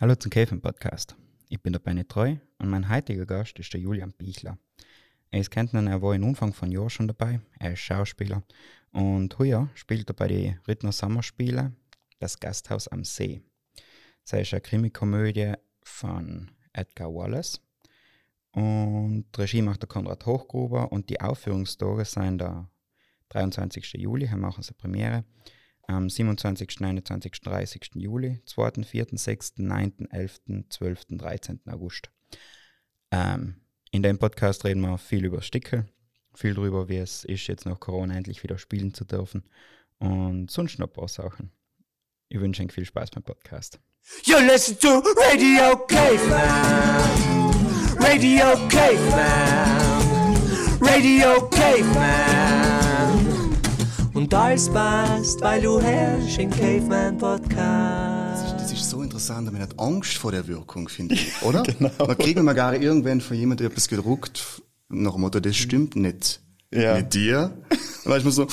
Hallo zum Käfen Podcast. Ich bin der Benny Treu und mein heutiger Gast ist der Julian Bichler. Er ist kennt er war in Anfang von Jahr schon dabei. Er ist Schauspieler und heuer spielt er bei den Rittner Sommerspiele Das Gasthaus am See. Das ist eine Krimikomödie von Edgar Wallace und Regie macht der Konrad Hochgruber und die Aufführungstage sind der 23. Juli, hier machen sie Premiere am 27., 29., 30. Juli, 2., 4., 6., 9., 11., 12., 13. August. Ähm, in dem Podcast reden wir viel über Stickel, viel darüber, wie es ist, jetzt nach Corona endlich wieder spielen zu dürfen und sonst noch ein paar Sachen. Ich wünsche euch viel Spaß beim Podcast. You listen to Radio Caveman. Radio Caveman. Radio Caveman. Und alles passt, weil du herrschst im Caveman Podcast. Das ist so interessant, man hat Angst vor der Wirkung, finde ich, oder? genau. Man kriegt mal gar irgendwann von jemandem etwas gedruckt, nach dem Motto, das stimmt nicht. Ja. Mit dir. Dann ist man so,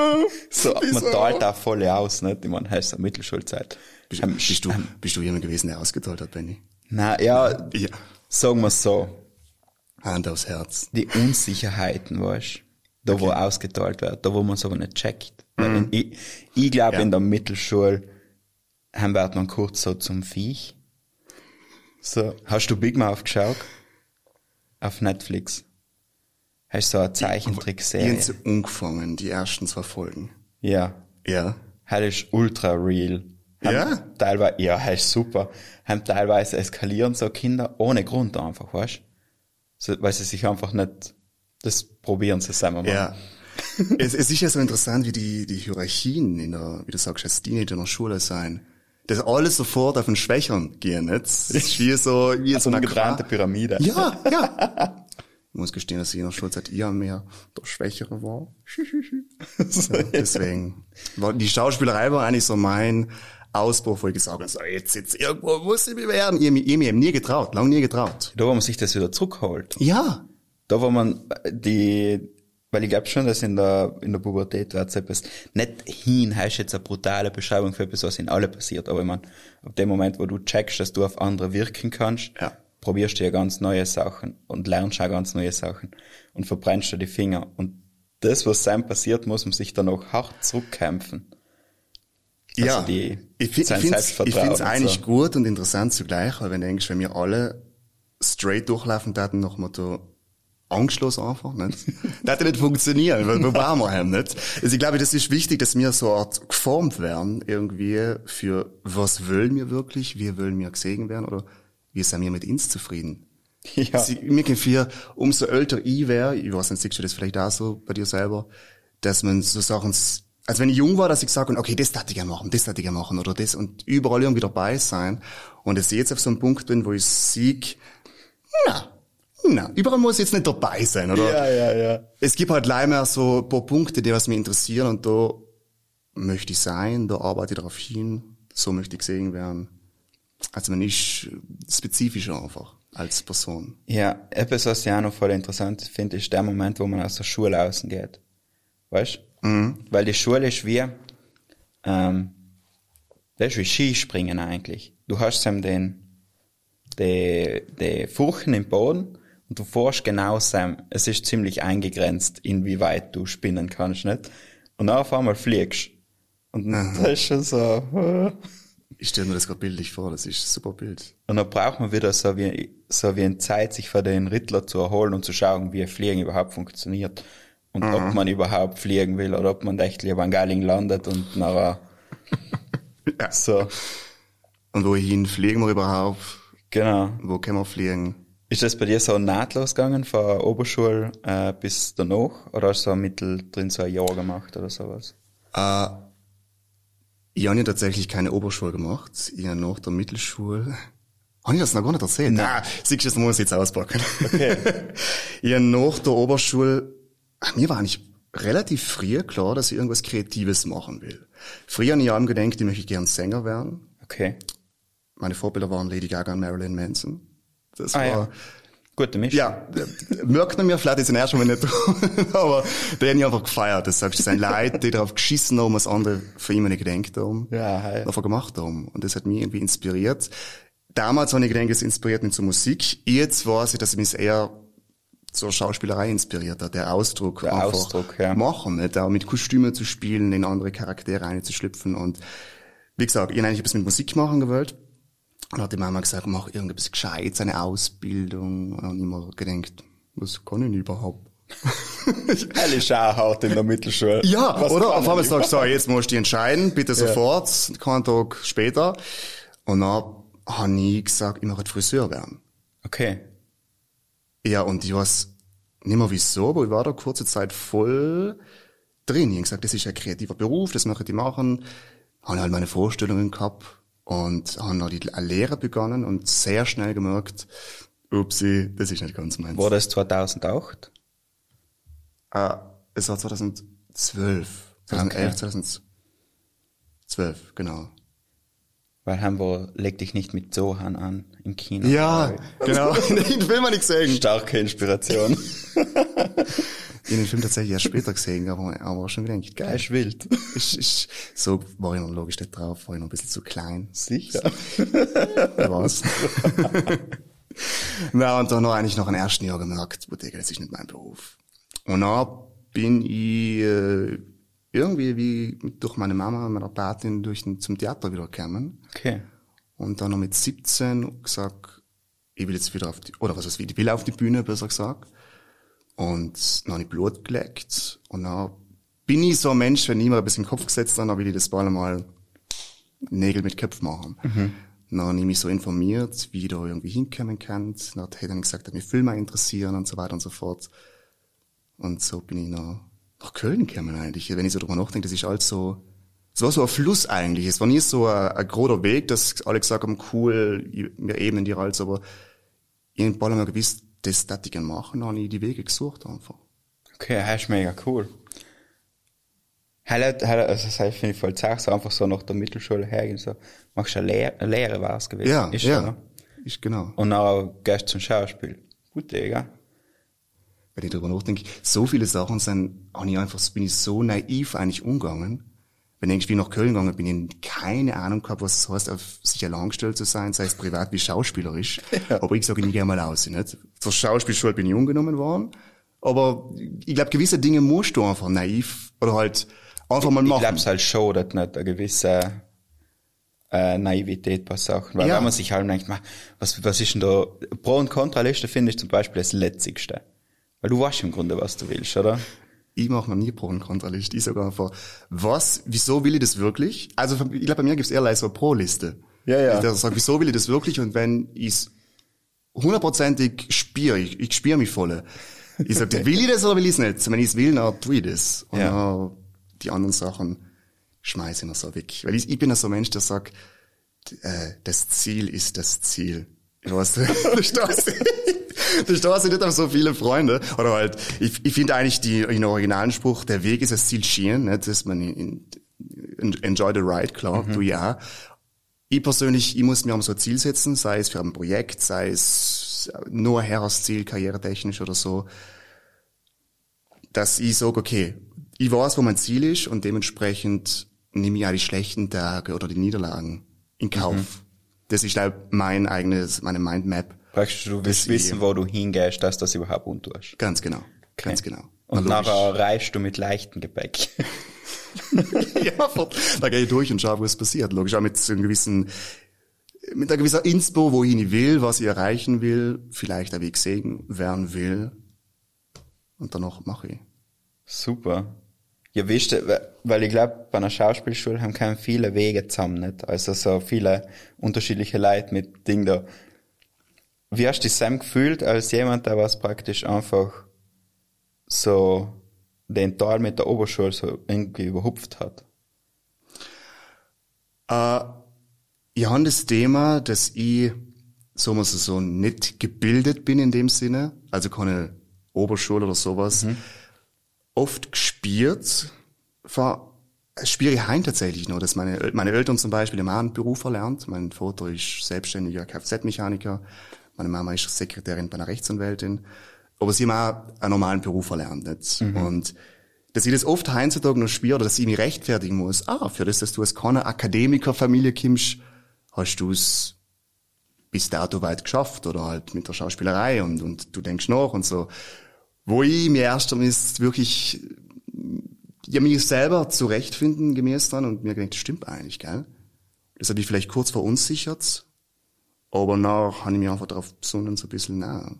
so man teilt da voll aus, nicht? Ich meine, heißt ja Mittelschulzeit. Bist, ähm, bist, du, ähm, bist du jemand gewesen, der ausgeteilt hat, Benny? Na, ja, ja. sagen wir so. Hand aufs Herz. Die Unsicherheiten, weißt da okay. wo ausgeteilt wird, da wo man es aber nicht checkt. Mhm. Ich, ich glaube, ja. in der Mittelschule haben wir man kurz so zum Viech. So, hast du Big Mouth geschaut? Auf Netflix. Hast du so eine Zeichentrickserie? Ich habe angefangen, die ersten zwei Folgen. Ja. Ja. Das ist ultra real. Haben ja? Teilweise, ja, das ist super. Haben teilweise eskalieren so Kinder ohne Grund einfach, weißt so, Weil sie sich einfach nicht das probieren sie zusammen. Ja. es, es ist ja so interessant, wie die, die Hierarchien in der, wie du sagst, als Teenager in der Schule sein. Das alles sofort auf den Schwächern gehen, nicht? Das ist wie so, wie so eine gebrannte Pyramide. Ja, ja. Ich muss gestehen, dass ich in der Schulzeit eher mehr der Schwächere war. ja, deswegen. War, die Schauspielerei war eigentlich so mein Ausbruch, wo ich gesagt habe, so, jetzt, jetzt, irgendwo muss ich mich werden. Ich, ich, ich, ich nie getraut, lang nie getraut. Da, wo man sich das wieder zurückholt. Ja da wo man die, weil ich glaube schon, dass in der, in der Pubertät wird etwas, nicht hin heißt jetzt eine brutale Beschreibung für etwas, was in alle passiert, aber ich meine, ab dem Moment, wo du checkst, dass du auf andere wirken kannst, ja. probierst du ja ganz neue Sachen und lernst auch ganz neue Sachen und verbrennst dir die Finger und das, was sein passiert, muss man sich dann auch hart zurückkämpfen. Also ja, die, ich, ich finde es eigentlich so. gut und interessant zugleich, weil wenn du denkst, wenn wir alle straight durchlaufen taten, nach Motto, angstlos einfach, nicht? das hat nicht funktionieren, weil wo waren wir nicht? Also ich glaube, das ist wichtig, dass wir so eine Art geformt werden, irgendwie, für was wollen wir wirklich, wie wollen wir gesehen werden, oder wie sind wir mit uns zufrieden? Ja. Also, mir gefällt, umso älter ich wäre, ich weiß nicht, siehst du das vielleicht auch so bei dir selber, dass man so Sachen, also wenn ich jung war, dass ich gesagt habe, okay, das darf ich gerne machen, das darf ich gerne machen, oder das, und überall irgendwie dabei sein, und dass ich jetzt auf so einem Punkt bin, wo ich sieg, na, na, überall muss ich jetzt nicht dabei sein, oder? Ja, ja, ja. Es gibt halt leider so ein paar Punkte, die was mich interessieren und da möchte ich sein, da arbeite ich darauf hin, so möchte ich gesehen werden. Also man ist spezifischer einfach als Person. Ja, etwas, was ich auch noch voll interessant finde, ist der Moment, wo man aus der Schule außen geht. Weißt? Mhm. Weil die Schule ist wie, ähm, das ist wie Skispringen eigentlich. Du hast eben den, die, die Furchen im Boden und du forschst genau Sam. Es ist ziemlich eingegrenzt, inwieweit du spinnen kannst, nicht? Und dann auf einmal fliegst. Und dann das ist schon so, Ich stelle mir das gerade bildlich vor, das ist ein super Bild. Und dann braucht man wieder so wie, so wie eine Zeit, sich von den Rittler zu erholen und zu schauen, wie Fliegen überhaupt funktioniert. Und mhm. ob man überhaupt fliegen will oder ob man echt lieber an Geiling landet und nachher, ja. so. Und wohin fliegen wir überhaupt? Genau. Wo können wir fliegen? Ist das bei dir so nahtlos gegangen, von Oberschule äh, bis danach? Oder hast du so mittel drin so ein Jahr gemacht oder sowas? Äh, ich habe ja tatsächlich keine Oberschule gemacht. Ich habe nach der Mittelschule... Habe ich das noch gar nicht erzählt? Nein. Ah, siehst du, das muss ich jetzt auspacken. Okay. ich habe nach der Oberschule... Mir war eigentlich relativ früh klar, dass ich irgendwas Kreatives machen will. Früher habe ich auch gedacht, ich möchte gerne Sänger werden. Okay. Meine Vorbilder waren Lady Gaga und Marilyn Manson. Das ah, war, ja. Gute Mischung. Ja, merkt man mir, vielleicht ist es erst mal nicht aber der hat ich einfach gefeiert. Das sagst du, sind Leute, die darauf geschissen haben, was andere von ihm nicht gedenkt haben, ja, hey. einfach gemacht haben. Und das hat mich irgendwie inspiriert. damals habe ich gedacht, es inspiriert mich zur Musik. Jetzt weiß ich, dass ich mich eher zur Schauspielerei inspiriert hat, der Ausdruck der einfach Ausdruck, ja. machen, nicht? auch mit Kostümen zu spielen, in andere Charaktere einzuschlüpfen und wie gesagt, ich habe eigentlich etwas mit Musik machen gewollt. Und hat die Mama gesagt, mach irgendetwas Gescheites, eine Ausbildung. Und dann immer gedacht, was kann ich überhaupt? Helle Schauhaut in der Mittelschule. Ja, was oder? Auf einmal sagst du, so, jetzt musst du dich entscheiden, bitte sofort, ja. keinen Tag später. Und dann habe ich gesagt, ich möchte Friseur werden. Okay. Ja, und ich weiß nicht mehr wieso, aber ich war da kurze Zeit voll drin. Ich habe gesagt, das ist ein kreativer Beruf, das möchte ich machen. Habe halt meine Vorstellungen gehabt und habe noch die Lehre begonnen und sehr schnell gemerkt, upsi, das ist nicht ganz meins. War das 2008? Äh, es war 2012. 2011, okay. 2012, genau. Weil haben wir Leg dich nicht mit Sohan an im Kino. Ja, genau. Den Film habe ich gesehen. Starke Inspiration. ich habe den Film tatsächlich erst später gesehen, aber, aber schon gedacht, geil. Ist wild. Ich, ich, so war ich noch logisch nicht drauf, war ich noch ein bisschen zu klein. Sicher. Was? Na, und dann habe ich eigentlich noch im ersten Jahr gemerkt, Bottega, das ist nicht mein Beruf. Und dann bin ich äh, irgendwie wie durch meine Mama, meine Patin, durch den, zum Theater wieder gekommen. Okay. Und dann noch mit 17 gesagt, ich will jetzt wieder auf die, oder was ich, ich will auf die Bühne, besser gesagt. Und dann habe ich Blut gelegt. Und dann bin ich so ein Mensch, wenn ich mir ein bisschen im Kopf gesetzt habe, dann will ich das bald mal Nägel mit Köpf machen. Mhm. Dann habe ich mich so informiert, wie ich da irgendwie hinkommen kann. Dann hat er dann gesagt, dass mich Filme interessieren und so weiter und so fort. Und so bin ich noch nach Köln gekommen eigentlich. Wenn ich so drüber nachdenke, das ist alles so, es war so ein Fluss eigentlich. Es war nie so ein, ein großer Weg, dass alle gesagt haben, cool, wir ebnen dir alles, aber irgendwann haben wir gewusst, das das ich gerne machen, habe ich die Wege gesucht einfach. Okay, das ist mega cool. Heißt, also das heißt, finde ich voll zart, so einfach so nach der Mittelschule hergehen, so, machst du eine Lehre, eine Lehre war es gewesen. Ja, ist ja, so, ne? ist genau. Und dann gehst du zum Schauspiel. Gut, Digga wenn ich darüber nachdenke, so viele Sachen sind, habe ich einfach, bin ich so naiv eigentlich umgegangen. Wenn ich irgendwie nach Köln gegangen bin, ich keine Ahnung gehabt, was es heißt, auf sich allein gestellt zu sein, sei es privat wie schauspielerisch. Ja. Aber ich sage, ich gehe mal aus, nicht? Zur Schauspielschule bin ich umgenommen worden. Aber ich glaube, gewisse Dinge musst du einfach naiv oder halt einfach mal machen. Ich glaube halt schon, dass nicht eine gewisse äh, Naivität bei Sachen. Weil ja. wenn man sich halt denkt, was, was ist denn da, Pro- und Kontraliste finde ich zum Beispiel das Letzigste. Weil du weißt im Grunde, was du willst, oder? Ich mache mir nie Pro- und Kontraliste. Ich sage einfach, was, wieso will ich das wirklich? Also ich glaube, bei mir gibt es eher so eine Pro-Liste. Ja, ja. Ich sage, wieso will ich das wirklich? Und wenn ich hundertprozentig spüre, ich, ich spüre mich voll. Ich sage, will ich das oder will ich es nicht? Wenn ich es will, dann tue ich das. Und ja. die anderen Sachen schmeiße ich noch so weg. Weil ich, ich bin ja so ein Mensch, der sagt, äh, das Ziel ist das Ziel. Ich weiß, du du stehst nicht auf so viele Freunde. Oder halt, ich, ich finde eigentlich die, den originalen Spruch, der Weg ist das Ziel schieren, nicht? dass man in, in, enjoy the ride, klar, mhm. du ja. Ich persönlich, ich muss mir um so ein Ziel setzen, sei es für ein Projekt, sei es nur Herrsziel, karrieretechnisch oder so, dass ich sage, okay, ich weiß, wo mein Ziel ist und dementsprechend nehme ich auch die schlechten Tage oder die Niederlagen in Kauf. Mhm. Das ist halt mein eigenes, meine Mindmap. Praktisch, du willst wissen, wo du hingehst, dass du das überhaupt untust. Ganz genau. Okay. Ganz genau. Und Na, nachher reist du mit leichtem Gepäck. ja, da gehe ich durch und schaue, was passiert. Logisch auch mit so einem gewissen, mit einer gewissen Inspo, wohin ich will, was ich erreichen will, vielleicht ein Weg sehen werden will. Und danach mache ich. Super. Ja, wisst ihr, weil ich glaube, bei einer Schauspielschule haben keine viele Wege zusammen, nicht? Also so viele unterschiedliche Leute mit Ding da. Wie hast du dich Sam gefühlt als jemand, der was praktisch einfach so den Teil mit der Oberschule so irgendwie überhupft hat? Äh, ich habe das Thema, dass ich, so muss es so, nicht gebildet bin in dem Sinne, also keine Oberschule oder sowas. Mhm oft gespielt, spiele ich heim tatsächlich noch, dass meine, meine Eltern zum Beispiel im einen Beruf erlernt. Mein Vater ist selbstständiger Kfz-Mechaniker, meine Mama ist Sekretärin bei einer Rechtsanwältin. Aber sie haben auch einen normalen Beruf erlernt. Nicht? Mhm. Und dass ich das oft heutzutage noch spüre, oder dass ich mich rechtfertigen muss. Ah, für das, dass du aus keiner Akademikerfamilie kommst, hast du es bis dato weit geschafft oder halt mit der Schauspielerei und, und du denkst noch und so. Wo ich mir erst einmal wirklich, ja, mich selber zurechtfinden gemäß dann und mir gedacht, das stimmt eigentlich, gell? Das hat mich vielleicht kurz verunsichert, aber nach habe ich mich einfach darauf besonnen, so ein bisschen, na,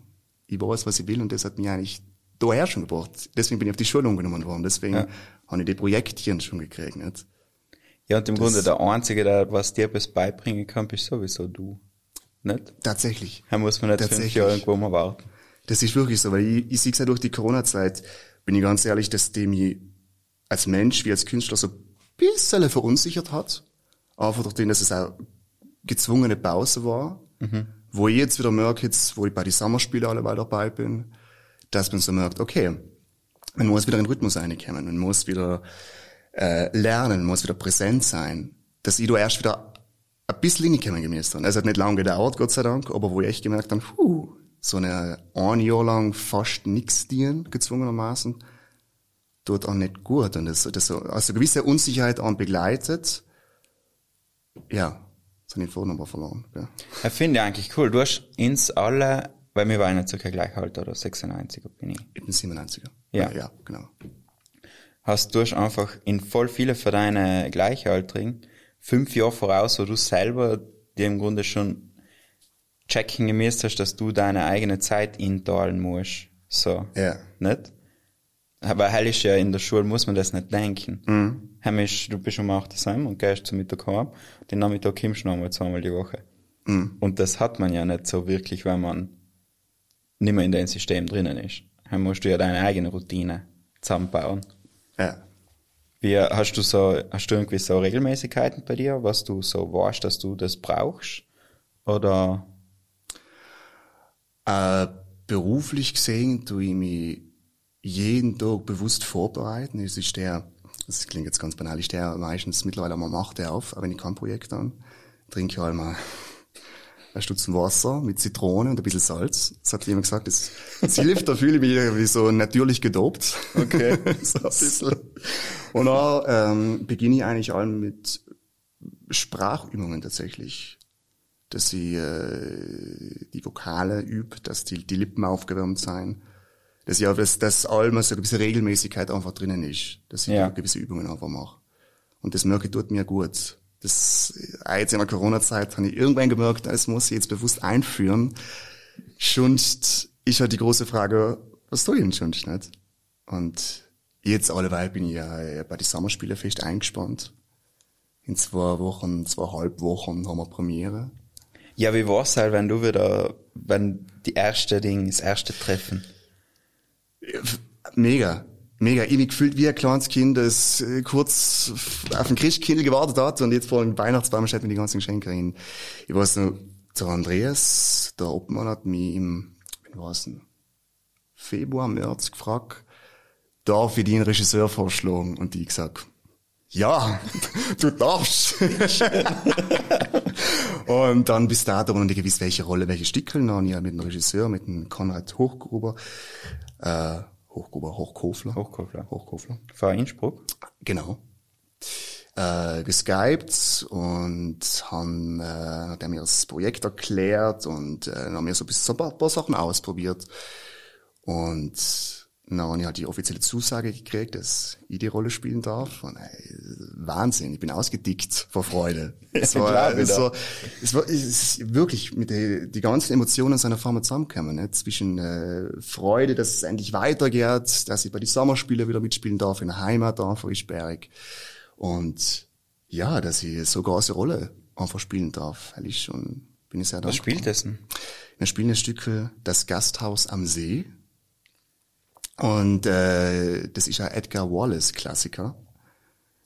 ich weiß, was ich will und das hat mich eigentlich daher schon gebracht. Deswegen bin ich auf die Schule umgenommen worden, deswegen ja. habe ich die Projektchen schon gekriegt, nicht? Ja, und im das, Grunde der Einzige, der was dir bis beibringen kann, bist sowieso du. Nicht? Tatsächlich. Da muss man nicht fünf Jahre irgendwo mal warten. Das ist wirklich so, weil ich, ich sehe es ja durch die Corona-Zeit, bin ich ganz ehrlich, dass die mich als Mensch wie als Künstler so ein bisschen verunsichert hat. Einfach durch den, dass es auch gezwungene Pause war. Mhm. Wo ich jetzt wieder merke, jetzt, wo ich bei den Sommerspielen alleweil dabei bin, dass man so merkt, okay, man muss wieder in den Rhythmus reinkommen, man muss wieder äh, lernen, man muss wieder präsent sein. Dass ich da erst wieder ein bisschen reinkommen gemäß dann. Es hat nicht lange gedauert, Gott sei Dank, aber wo ich echt gemerkt habe, puh, so eine ein Jahr lang fast nichts dienen, gezwungenermaßen, tut auch nicht gut. Und das, das so, also gewisse Unsicherheit an begleitet, ja, sind die Vornamen aber verloren. Ja. Ich finde eigentlich cool. Du hast ins alle, weil wir waren ja circa gleich alt, oder 96er bin ich. Ich bin 97er. Ja. ja, genau. Hast du hast einfach in voll viele für deine Gleichaltrigen fünf Jahre voraus, wo du selber dir im Grunde schon checken gemäß hast, dass du deine eigene Zeit inteilen musst. So. Ja. Nicht? Aber hell ist ja in der Schule muss man das nicht denken. Mhm. Heimisch, du bist um 8 Uhr und gehst zum Mittag heim. Den Nachmittag kommst du nochmal zweimal die Woche. Mhm. Und das hat man ja nicht so wirklich, wenn man nicht mehr in dem System drinnen ist. Dann musst du ja deine eigene Routine zusammenbauen. Ja. Wie hast du so, hast du irgendwie so Regelmäßigkeiten bei dir, was du so weißt, dass du das brauchst? Oder? Äh, beruflich gesehen tue ich mich jeden Tag bewusst vorbereiten. Es ist der, das klingt jetzt ganz banal, ist der meistens mittlerweile mal macht der auf, wenn ich kein Projekt an, trinke ich halt mal ein Stutzen Wasser mit Zitrone und ein bisschen Salz. Das hat jemand gesagt, das, das hilft, da fühle ich mich wie so natürlich gedopt. Okay. so ein bisschen. Und dann ähm, beginne ich eigentlich allem mit Sprachübungen tatsächlich. Dass ich äh, die Vokale übe, dass die, die Lippen aufgewärmt sein. Dass ich auch, dass, dass allem so eine gewisse Regelmäßigkeit einfach drinnen ist. Dass ich ja. gewisse Übungen einfach mache. Und das merke ich, tut mir gut das auch jetzt in der Corona-Zeit habe ich irgendwann gemerkt, das muss ich jetzt bewusst einführen. Schunst ist halt die große Frage, was tue ich denn sonst nicht? Und jetzt alleweil bin ich ja bei den Sommerspielen fest eingespannt. In zwei Wochen, zweieinhalb Wochen haben wir Premiere. Ja, wie war's halt, wenn du wieder, wenn die erste Ding, das erste Treffen? Mega mega ewig gefühlt wie ein kleines Kind, das äh, kurz auf den Christkind gewartet hat und jetzt vor dem Weihnachtsbaum steht mit die ganzen Geschenke rein. Ich weiß noch, der Andreas, der Obmann hat mich im, wann war's denn? Februar, März gefragt, darf ich den Regisseur vorschlagen? Und ich gesagt, ja, du darfst. und dann bis dato und ich gewiss, welche Rolle, welche Stickel, dann ja mit dem Regisseur, mit dem Konrad Hochgruber, äh, Hochgruber, Hochkofler. Hochkofler. Hochkofler. War Innsbruck? Genau. Äh, geskypt und haben, äh, hat er mir das Projekt erklärt und äh, haben mir so ein bisschen so ein paar, paar Sachen ausprobiert. Und dann habe ich halt die offizielle Zusage gekriegt, dass ich die Rolle spielen darf. Und ey, Wahnsinn, ich bin ausgedickt vor Freude. Es war, Klar, es war, es war es ist wirklich mit der, die ganzen Emotionen seiner Form zusammenkommen. Ne? Zwischen äh, Freude, dass es endlich weitergeht, dass ich bei den Sommerspielen wieder mitspielen darf, in der Heimat da vor Ischberg. Und ja, dass ich so große Rolle einfach spielen darf. Ehrlich schon, bin ich sehr dankbar. Was spielt das denn? Wir spielen das Stück Das Gasthaus am See und äh, das ist ein Edgar Wallace-Klassiker.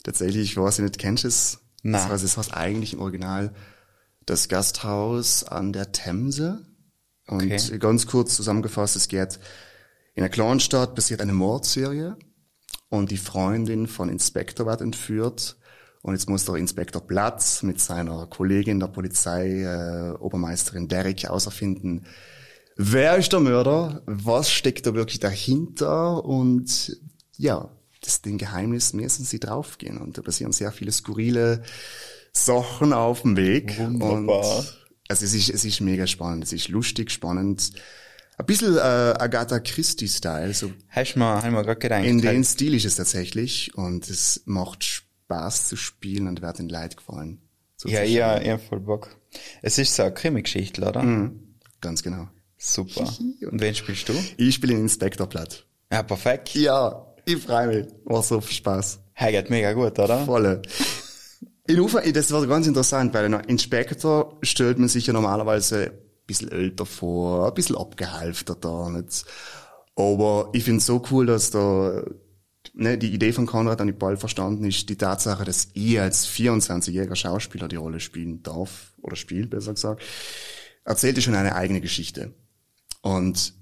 Tatsächlich, ich weiß nicht, kennst du es? Nein. Das, das heißt eigentlich im Original das Gasthaus an der Themse. Und okay. ganz kurz zusammengefasst, es geht in einer kleinen Stadt passiert eine Mordserie und die Freundin von Inspektor wird entführt und jetzt muss der Inspektor Platz mit seiner Kollegin der Polizei, äh, Obermeisterin Derrick, außerfinden, wer ist der Mörder, was steckt da wirklich dahinter und ja, das den Geheimnis müssen sie draufgehen und da passieren sehr viele skurrile Sachen auf dem Weg Wunderbar. und Also es ist, es ist mega spannend, es ist lustig, spannend. Ein bisschen äh, Agatha Christie-Style. So hast du mal, mal gerade gedacht. In den Stil ist es tatsächlich und es macht Spaß zu spielen und wird den Leid gefallen. So ja, ja, ja, voll Bock. Es ist so eine Krimi-Geschichte, oder? Mhm, ganz genau. Super. Und wen spielst du? Ich spiele den Inspektor Platt. Ja, perfekt. Ja, ich freue mich. War so viel Spaß. Hey, geht mega gut, oder? Volle. In Ufer, das war ganz interessant, weil ein Inspektor stellt man sich ja normalerweise ein bisschen älter vor, ein bisschen abgehalfter da. Nicht? Aber ich finde es so cool, dass da ne, die Idee von Konrad an die Ball verstanden ist, die Tatsache, dass ich als 24-jähriger Schauspieler die Rolle spielen darf, oder spielt, besser gesagt, erzählte schon eine eigene Geschichte. Und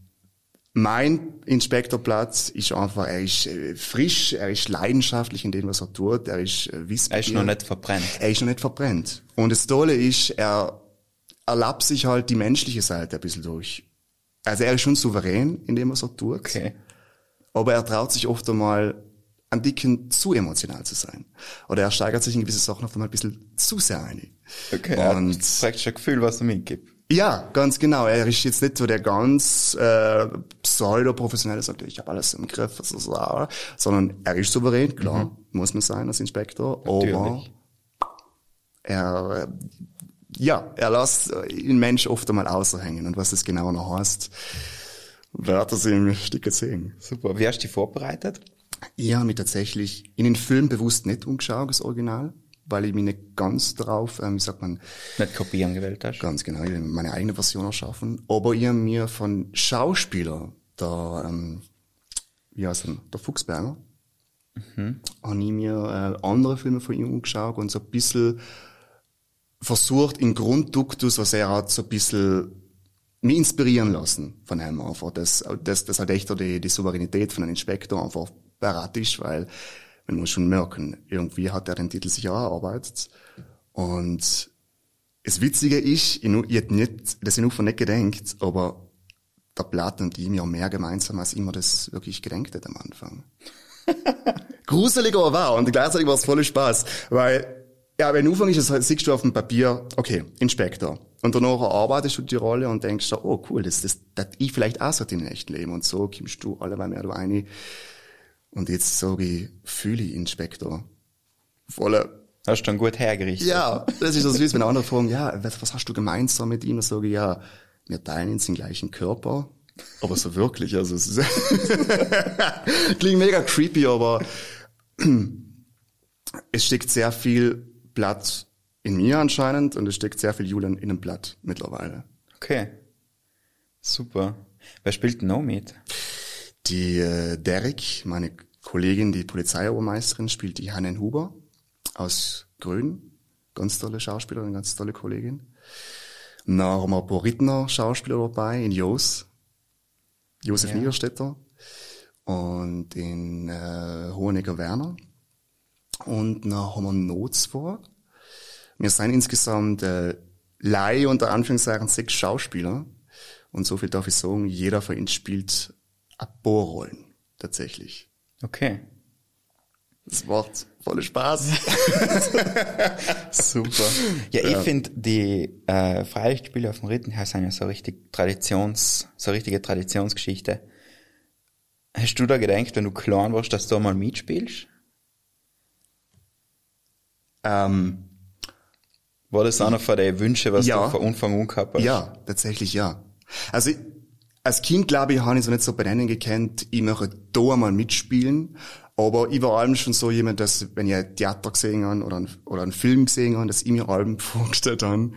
mein Inspektorplatz ist einfach, er ist äh, frisch, er ist leidenschaftlich in dem, was er tut, er ist äh, wissbegierig. Er ist noch nicht verbrennt. Er ist noch nicht verbrennt. Und das Tolle ist, er erlaubt sich halt die menschliche Seite ein bisschen durch. Also er ist schon souverän in dem, was er tut. Okay. Aber er traut sich oft einmal ein Dicken zu emotional zu sein. Oder er steigert sich in gewisse Sachen oft einmal ein bisschen zu sehr ein. Okay, und ja, praktisch ein Gefühl, was er mitgibt. Ja, ganz genau. Er ist jetzt nicht so der ganz äh, pseudo-professionelle, sagt, ich habe alles im Griff, so, so, sondern er ist souverän, klar, mhm. muss man sein als Inspektor, Natürlich. aber er, ja, er lässt den Mensch oft einmal außerhängen und was das genau noch heißt, wird er sich im Stück sehen. Super. Wie hast du dich vorbereitet? Ich habe mich tatsächlich in den Film bewusst nicht umgeschaut, das Original weil ich mich nicht ganz drauf, ähm, wie sagt man, nicht kopieren gewählt hast. Ganz genau, ich will meine eigene Version erschaffen. Aber ich habe mir von Schauspieler, der, ähm, wie heißt er, der Fuchsberger, mhm. habe ich mir äh, andere Filme von ihm angeschaut und so ein bisschen versucht, in Grundduktus, was er hat, so ein bisschen mich inspirieren lassen von einem einfach. Das, das, das hat echt die, die Souveränität von einem Inspektor einfach parat ist, weil man muss schon merken, irgendwie hat er den Titel sich auch erarbeitet. Und das Witzige ist, ich, ich hätte nicht, das in nicht gedenkt, aber der Platten und ihm ja mehr gemeinsam, als immer das wirklich gedenkt hat am Anfang. Gruselig aber wahr und gleichzeitig war es voller Spaß, weil, ja, wenn du Anfang ist, das, siehst du auf dem Papier, okay, Inspektor. Und danach arbeitest du die Rolle und denkst, oh cool, das, das, das ich vielleicht auch so im echten Leben. Und so kommst du alle mehr du eine und jetzt sage ich, fühle ich Inspektor. Voller. Hast du dann gut hergerichtet? Ja, das ist so süß, wenn andere fragen, ja, was, was hast du gemeinsam mit ihm? Dann sage ich, ja, wir teilen jetzt den gleichen Körper. Aber so wirklich, also es ist klingt mega creepy, aber es steckt sehr viel Blatt in mir anscheinend und es steckt sehr viel Julian in dem Blatt mittlerweile. Okay. Super. Wer spielt noch mit? Die äh, Derek, meine Kollegin, die Polizeiobermeisterin, spielt die Hannen Huber aus Grün. Ganz tolle Schauspielerin, ganz tolle Kollegin. Dann haben wir ein paar Rittner Schauspieler dabei, in Jos. Josef ja. Niederstetter. Und in äh, Hohenegger Werner. Und dann haben wir Nots vor. Wir sind insgesamt äh, Laie unter Anführungszeichen sechs Schauspieler. Und so viel darf ich sagen, jeder von ihnen spielt ein paar Rollen, tatsächlich. Okay. Das macht voll Spaß. Super. Ja, ich ja. finde, die äh, Freilichtspiele auf dem Rittenhaus sind ja so richtig Traditions, so richtige Traditionsgeschichte. Hast du da gedacht, wenn du klein warst, dass du mal mitspielst? Ähm, War das einer von den Wünschen, was ja, du von Anfang an gehabt hast? Ja, tatsächlich ja. Also als Kind, glaube ich, habe ich so nicht so benennen gekannt, ich möchte da mal mitspielen. Aber ich war allem schon so jemand, dass, wenn ich ein Theater gesehen habe oder, ein, oder einen Film gesehen habe, dass ich mir allem vorgestellt habe,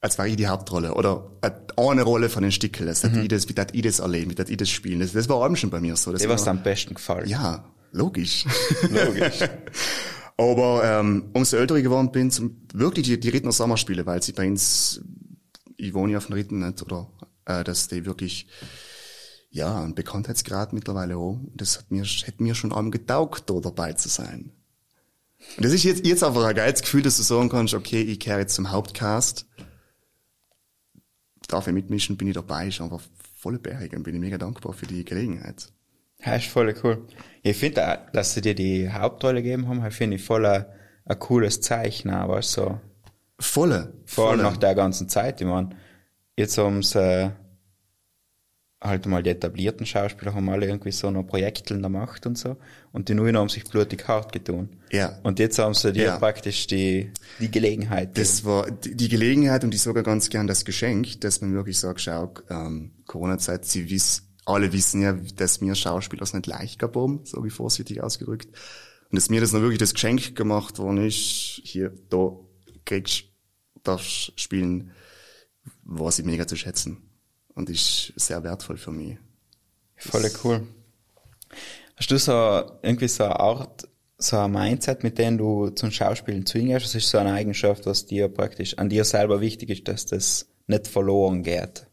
als wäre ich die Hauptrolle oder eine Rolle von den Stückchen. Das mhm. ich das, wie ich das erleben, wie ich das spielen. Das, das war allem schon bei mir so. Das Dir was am besten gefallen. Ja, logisch. Logisch. Aber ähm, umso älter ich geworden bin, zum, wirklich die, die Rittner Sommerspiele, weil sie bei uns, ich wohne ja auf den Ritten nicht, oder äh, dass die wirklich ja einen Bekanntheitsgrad mittlerweile haben. Das hat mir, hätte mir schon allem getaugt, da dabei zu sein. Und das ist jetzt, jetzt einfach ein geiles Gefühl, dass du sagen kannst, okay, ich kehre jetzt zum Hauptcast. Darf ich mitmischen, bin ich dabei, ist einfach volle Berg und bin ich mega dankbar für die Gelegenheit. Ja, ist voll cool. Ich finde auch, dass sie dir die Hauptrolle gegeben haben, finde ich voll ein, ein cooles Zeichen, aber so. Volle. Vor allem nach der ganzen Zeit, ich meine, jetzt haben sie äh, halt mal die etablierten Schauspieler haben alle irgendwie so noch Projekte in der Macht und so. Und die Neuen haben sich blutig hart getan. Ja. Und jetzt haben sie dir ja. praktisch die, die Gelegenheit. Das war die, die Gelegenheit und ich sogar ganz gern das Geschenk, dass man wirklich sagt, schau, ähm, Corona-Zeit, sie wissen, alle wissen ja, dass mir Schauspieler es nicht leicht gab haben, so wie vorsichtig ausgedrückt. Und dass mir das noch wirklich das Geschenk gemacht worden ist, hier, da kriegst, darfst spielen, was ich mega zu schätzen und ist sehr wertvoll für mich. Voll cool. Hast du so irgendwie so eine Art, so ein Mindset, mit dem du zum Schauspielen zwingst? Das ist so eine Eigenschaft, was dir praktisch an dir selber wichtig ist, dass das nicht verloren geht.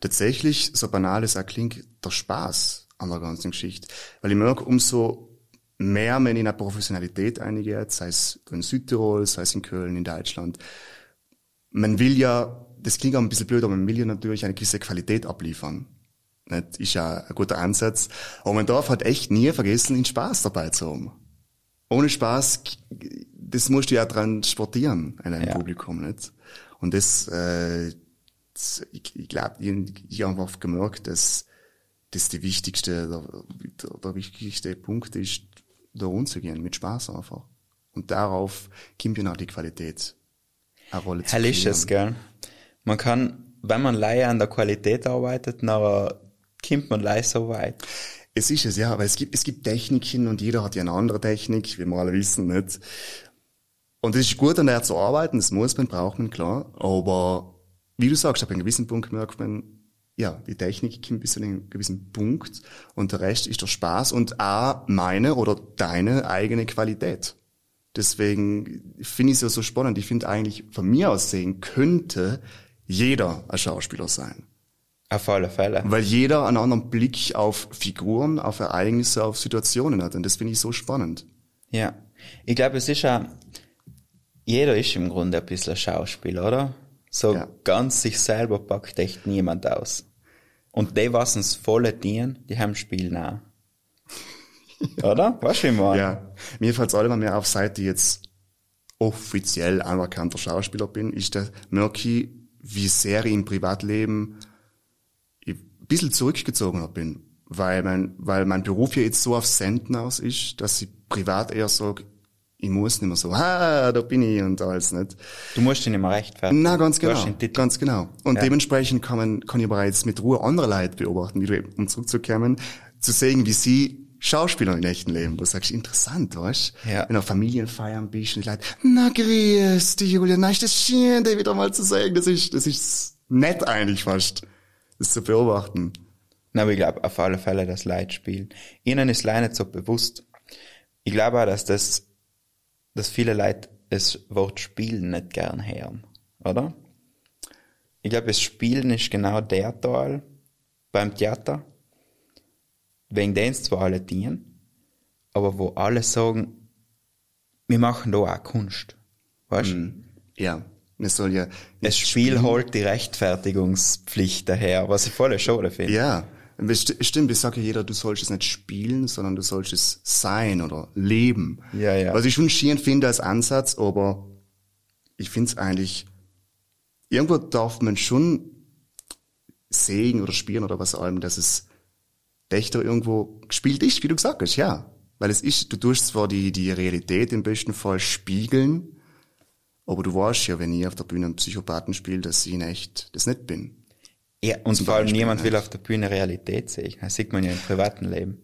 Tatsächlich, so banal es auch klingt, der Spaß an der ganzen Geschichte. Weil ich merke, umso mehr man in eine Professionalität eingeht, sei es in Südtirol, sei es in Köln, in Deutschland, man will ja das klingt auch ein bisschen blöd, aber man will ja natürlich eine gewisse Qualität abliefern. Das ist ja ein guter Ansatz. Aber man darf halt echt nie vergessen, den Spaß dabei zu haben. Ohne Spaß, das musst du ja transportieren in einem ja. Publikum, nicht? Und das, äh, das ich, ich glaube, ich, ich habe einfach gemerkt, dass das die wichtigste, der, der, der wichtigste Punkt ist, da umzugehen, mit Spaß einfach. Und darauf kommt ja noch die Qualität eine Rolle zu spielen. Hell ist gell? Man kann, wenn man leider an der Qualität arbeitet, nachher kommt man leider so weit. Es ist es, ja, weil es gibt, es gibt Techniken und jeder hat ja eine andere Technik, wie wir alle wissen, nicht? Und es ist gut, an der zu arbeiten, das muss man, braucht man, klar. Aber, wie du sagst, ab einem gewissen Punkt merkt man, ja, die Technik kommt bis zu einem gewissen Punkt und der Rest ist der Spaß und auch meine oder deine eigene Qualität. Deswegen finde ich es ja so spannend. Ich finde eigentlich, von mir aus sehen könnte jeder ein Schauspieler sein. Auf alle Fälle. Weil jeder einen anderen Blick auf Figuren, auf Ereignisse, auf Situationen hat. Und das finde ich so spannend. Ja. Ich glaube, es ist ja, jeder ist im Grunde ein bisschen ein Schauspieler, oder? So ja. ganz sich selber packt echt niemand aus. Und die, was uns volle dienen, die haben Spiel auch. oder? Was ich mal? Ja. Mir fällt es allem mehr auf, seit ich jetzt offiziell anerkannter Schauspieler bin, ist der Murky wie sehr ich im Privatleben ein bisschen zurückgezogen bin. Weil mein, weil mein Beruf ja jetzt so auf Senden aus ist, dass ich privat eher sage, ich muss nicht mehr so, ah, da bin ich und alles nicht. Du musst ihn nicht mehr rechtfertigen. Na, ganz genau. Ganz genau. Und ja. dementsprechend kann man, kann ich bereits mit Ruhe andere Leute beobachten, wie du, um zurückzukommen, zu sehen, wie sie Schauspieler im echten Leben, wo du sagst, interessant, weißt ja. Wenn du auf Familienfeiern bist und die Leute, na grüß dich, Julia, na, ist das schön, dir wieder mal zu sagen, das ist, das ist nett eigentlich fast, das zu beobachten. Na, aber ich glaube auf alle Fälle, dass Leid spielen. Ihnen ist leider nicht so bewusst. Ich glaube auch, dass das, dass viele Leute das Wort Spielen nicht gern hören, oder? Ich glaube, das Spielen ist genau der Teil beim Theater, wegen denen zwar alle dienen, aber wo alle sagen, wir machen da auch Kunst. Weißt du? Mm, ja. Es soll ja. Das Spiel holt die Rechtfertigungspflicht daher, was ich voll schade finde. Ja. Stimmt, ich sage ja jeder, du sollst es nicht spielen, sondern du sollst es sein oder leben. Ja, ja. Was ich schon schieren finde als Ansatz, aber ich finde es eigentlich, irgendwo darf man schon sehen oder spielen oder was allem, dass es Dächter irgendwo gespielt ist, wie du gesagt hast, ja. Weil es ist, du tust zwar die, die Realität im besten Fall spiegeln, aber du weißt ja, wenn ich auf der Bühne einen Psychopathen spiele, dass ich in echt das nicht bin. Ja, und vor allem niemand will auf der Bühne Realität sehen. Das sieht man ja im privaten Leben.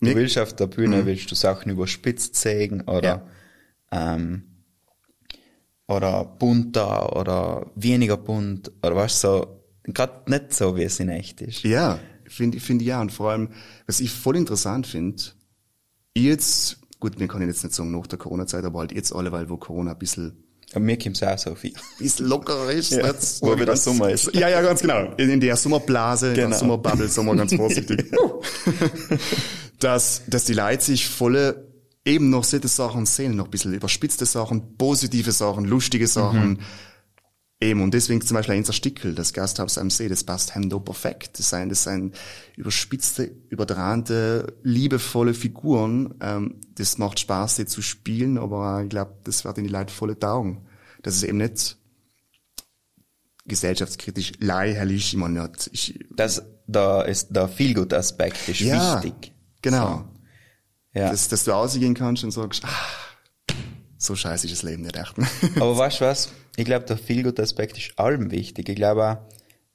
Du nee. willst auf der Bühne, mhm. willst du Sachen überspitzt sehen oder, ja. ähm, oder bunter oder weniger bunt oder was so, gerade nicht so, wie es in echt ist. Ja, Finde find ich ja. Und vor allem, was ich voll interessant finde, jetzt, gut, wir können jetzt nicht sagen nach der Corona-Zeit, aber halt jetzt alle, weil wo Corona ein bisschen aber mir kommt es auch so viel. Ist lockerer ist, ja, nicht? Wo wieder Sommer ist. Ja, ja, ganz genau. In der Sommerblase, genau. in der Sommerbubble, sagen wir ganz vorsichtig. dass, dass die Leute sich volle eben noch solche Sachen sehen, noch ein bisschen überspitzte Sachen, positive Sachen, lustige Sachen, mhm. Eben, und deswegen zum Beispiel unser Stickel, das Gasthaus am See, das passt hem da perfekt. Das sind, das sind überspitzte, überdrahnte, liebevolle Figuren. Ähm, das macht Spaß, die zu spielen, aber ich glaube, das wird in die Leute volle taugen. dass es eben nicht gesellschaftskritisch leiherlich immer nicht. Ich, das, da ist der Feelgood Aspekt ist ja, wichtig. Genau. So. Ja. Dass, dass du rausgehen kannst und sagst, ah, so scheiße ist das Leben nicht echt. Aber weißt du was? Ich glaube, der Feelgood Aspekt ist allem wichtig. Ich glaube auch,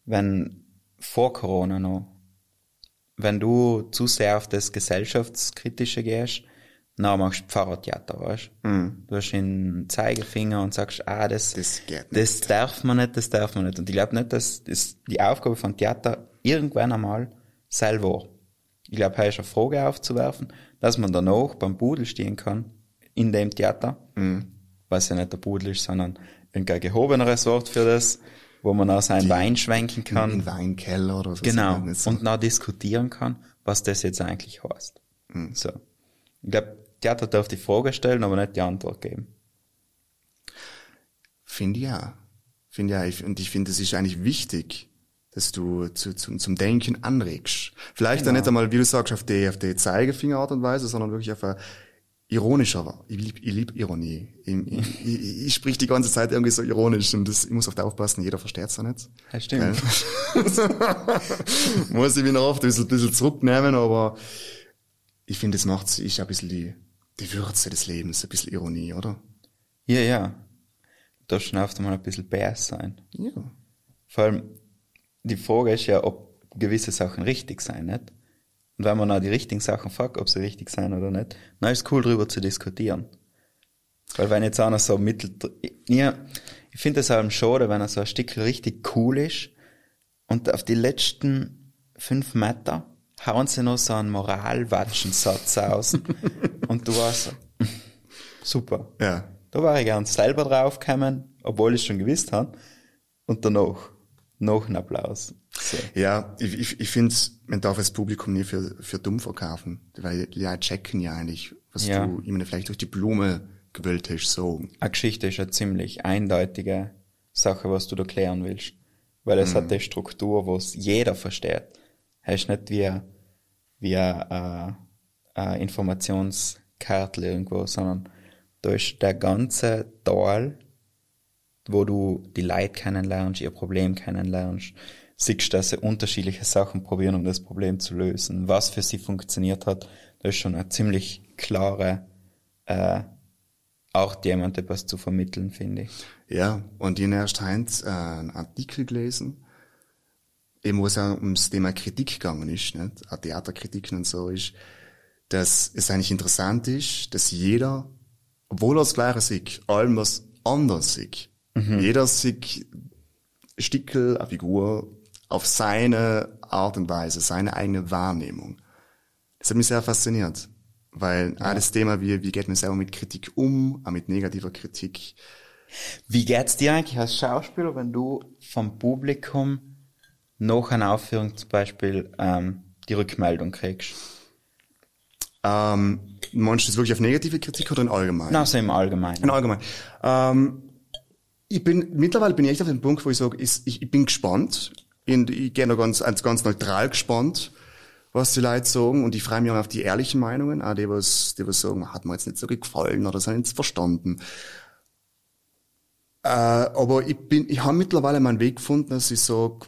wenn vor Corona noch, wenn du zu sehr auf das Gesellschaftskritische gehst, na machst du Pfarrertheater, weißt du? Mm. Du hast den Zeigefinger und sagst, ah, das, das, das darf man nicht, das darf man nicht. Und ich glaube nicht, dass das die Aufgabe von Theater irgendwann einmal selber. Ich glaube, hier ist eine Frage aufzuwerfen, dass man danach beim Pudel stehen kann, in dem Theater, mm. was ja nicht der Pudel ist, sondern irgendein gehobeneres Wort für das, wo man auch seinen Wein schwenken kann. In Weinkeller oder so. Genau. So. Und dann diskutieren kann, was das jetzt eigentlich heißt. Mm. So. Ich glaube, Theater darf die Frage stellen, aber nicht die Antwort geben. Finde ich ja. Finde ja. Und ich finde, es ist eigentlich wichtig, dass du zu, zu, zum Denken anregst. Vielleicht genau. dann nicht einmal, wie du sagst, auf die, auf die Zeigefingerart und Weise, sondern wirklich auf eine ironischer. Ich lieb, ich lieb Ironie. Ich, ich, ich, ich sprich die ganze Zeit irgendwie so ironisch und das, ich muss oft aufpassen, jeder versteht es ja nicht. Ja, stimmt. muss ich mich noch oft ein bisschen, bisschen zurücknehmen, aber ich finde, es macht sich ein bisschen die, die Würze des Lebens, ein bisschen Ironie, oder? Ja, ja. Da schnauft mal ein bisschen Bär sein. Ja. Vor allem, die Frage ist ja, ob gewisse Sachen richtig sein, nicht? Und wenn man auch die richtigen Sachen fragt, ob sie richtig sein oder nicht, dann ist es cool, darüber zu diskutieren. Weil wenn jetzt einer so mittel, ja, ich finde es halt schade, wenn er so ein Stück richtig cool ist und auf die letzten fünf Meter hauen sie noch so einen Moralwatschensatz aus und du warst so, super. Ja. Da war ich gern selber draufgekommen, obwohl ich schon gewusst habe. Und danach, noch ein Applaus. So. Ja, ich, ich, ich finde, man darf das Publikum nie für, für dumm verkaufen, weil die ja checken ja eigentlich, was ja. du immer vielleicht durch die Blume gewählt hast, so. Eine Geschichte ist eine ziemlich eindeutige Sache, was du da klären willst. Weil es mhm. hat eine Struktur, wo es jeder versteht. Es ist nicht wie, wie ein, ein Informationskärtel irgendwo, sondern da ist der ganze Tal, wo du die Leute kennenlernst, ihr Problem kennenlernst, siehst, dass sie unterschiedliche Sachen probieren, um das Problem zu lösen. Was für sie funktioniert hat, das ist schon eine ziemlich klare äh, Art, jemand etwas zu vermitteln, finde ich. Ja, und ich erst Heinz äh, einen Artikel gelesen, eben wo es auch ums Thema Kritik gegangen ist, nicht? auch Theaterkritiken und so ist, dass es eigentlich interessant ist, dass jeder, obwohl er das Gleiche sieht, allem was anders sieht. Mhm. Jeder sieht Stickel, eine Figur auf seine Art und Weise, seine eigene Wahrnehmung. Das hat mich sehr fasziniert, weil ja. das Thema, wie, wie geht man selber mit Kritik um, auch mit negativer Kritik. Wie geht's dir eigentlich als Schauspieler, wenn du vom Publikum nach einer Aufführung zum Beispiel ähm, die Rückmeldung kriegst? Ähm, meinst du das wirklich auf negative Kritik oder in allgemein? Nein, so im Allgemeinen. In allgemein. Ähm, ich bin, mittlerweile bin ich echt auf dem Punkt, wo ich sage, ich, ich bin gespannt. Und ich gehe noch ganz, ganz neutral gespannt, was die Leute sagen. Und ich freue mich auch auf die ehrlichen Meinungen, auch die, was, die was sagen, hat mir jetzt nicht so gefallen oder sind jetzt verstanden. Äh, aber ich bin, ich habe mittlerweile meinen Weg gefunden, dass ich sage,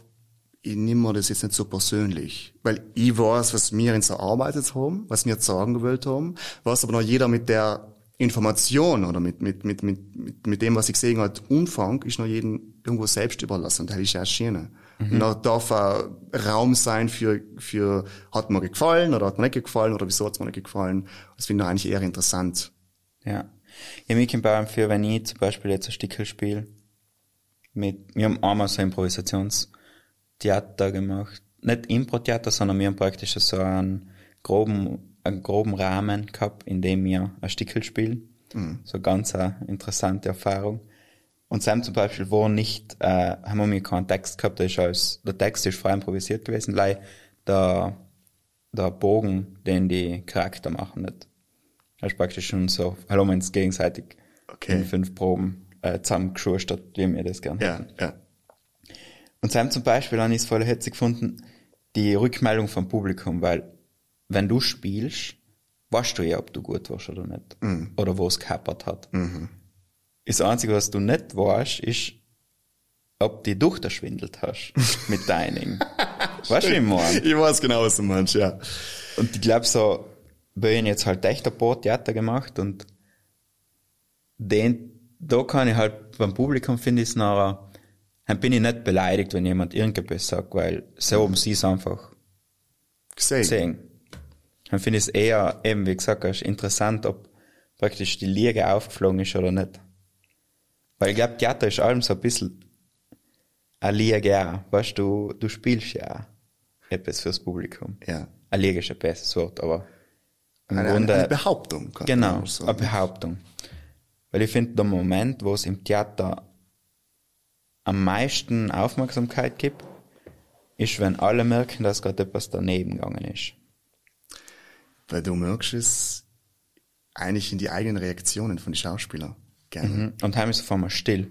ich nehme mir das jetzt nicht so persönlich. Weil ich weiß, was wir uns erarbeitet haben, was wir sagen gewollt haben, was aber noch jeder mit der Information oder mit, mit, mit, mit, mit, mit dem, was ich gesehen habe, Umfang, ist noch jedem irgendwo selbst überlassen. Und das ist ja schön. Mhm. Und da darf auch Raum sein für, für, hat mir gefallen oder hat mir nicht gefallen oder wieso hat es mir nicht gefallen. Das finde ich eigentlich eher interessant. Ja. Ja, mir kommt bei für, wenn ich zum Beispiel jetzt ein Stickel spiele, mit, wir haben einmal so Improvisationstheater gemacht. Nicht Impro-Theater, sondern wir haben praktisch so einen groben, einen groben Rahmen gehabt, in dem wir ein Stickel spielen. Mhm. So ganz eine interessante Erfahrung. Und Sam zum Beispiel war nicht, äh, haben wir keinen Text gehabt, der ist als, der Text ist frei improvisiert gewesen, leider der, der Bogen, den die Charakter machen nicht. Das ist praktisch schon so, hallo, wir uns gegenseitig okay. in fünf Proben äh, zusammengeschustert, wie wir das gerne ja, Ja. Und Sam zum Beispiel ich es voll hetzig gefunden, die Rückmeldung vom Publikum, weil wenn du spielst, weißt du ja, ob du gut warst oder nicht. Mhm. Oder wo es gehappert hat. Mhm Das Einzige, was du nicht weißt, ist, ob die Tochter schwindelt hast mit deinem. weißt du, ich meine? Ich weiß genau, was du meinst, ja. Und ich glaube so, ihnen jetzt halt echt ein paar Theater gemacht und den, da kann ich halt beim Publikum finde ich es nachher, dann bin ich nicht beleidigt, wenn jemand irgendetwas sagt, weil so haben sie es einfach gesehen. gesehen. Dann finde ich es eher, eben wie gesagt, ist interessant, ob praktisch die Liege aufgeflogen ist oder nicht. Weil ich glaube, Theater ist allem so ein bisschen eine Liege auch. Weißt du, du spielst ja etwas fürs Publikum. Ja. Eine Liege ist ein besseres Wort, aber im eine, Grunde, eine Behauptung. genau, eine Behauptung. Weil ich finde, der Moment, wo es im Theater am meisten Aufmerksamkeit gibt, ist, wenn alle merken, dass gerade etwas daneben gegangen ist. Weil du merkst es eigentlich in die eigenen Reaktionen von den Schauspielern. Gerne. Mhm. Und heim ist auf einmal still.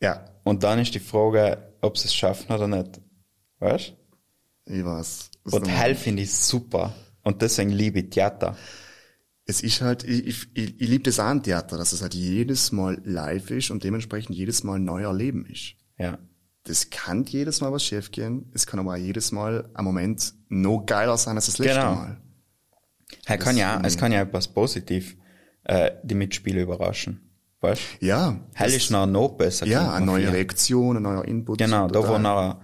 Ja. Und dann ist die Frage, ob sie es schaffen oder nicht. Weißt du? Ich weiß. Und Hell finde ich super. Und deswegen liebe ich Theater. Es ist halt, ich, ich, ich liebe das auch an Theater, dass es halt jedes Mal live ist und dementsprechend jedes Mal neu erleben ist. Ja. Das kann jedes Mal was schief gehen. Es kann aber auch jedes Mal ein Moment noch geiler sein als das letzte genau. Mal. Er kann ja, es kann ja etwas positiv äh, die Mitspieler überraschen. Weißt? Ja. Hell ist noch, noch besser. Ja, eine neue Reaktion, ein neuer Input. Genau, da wo noch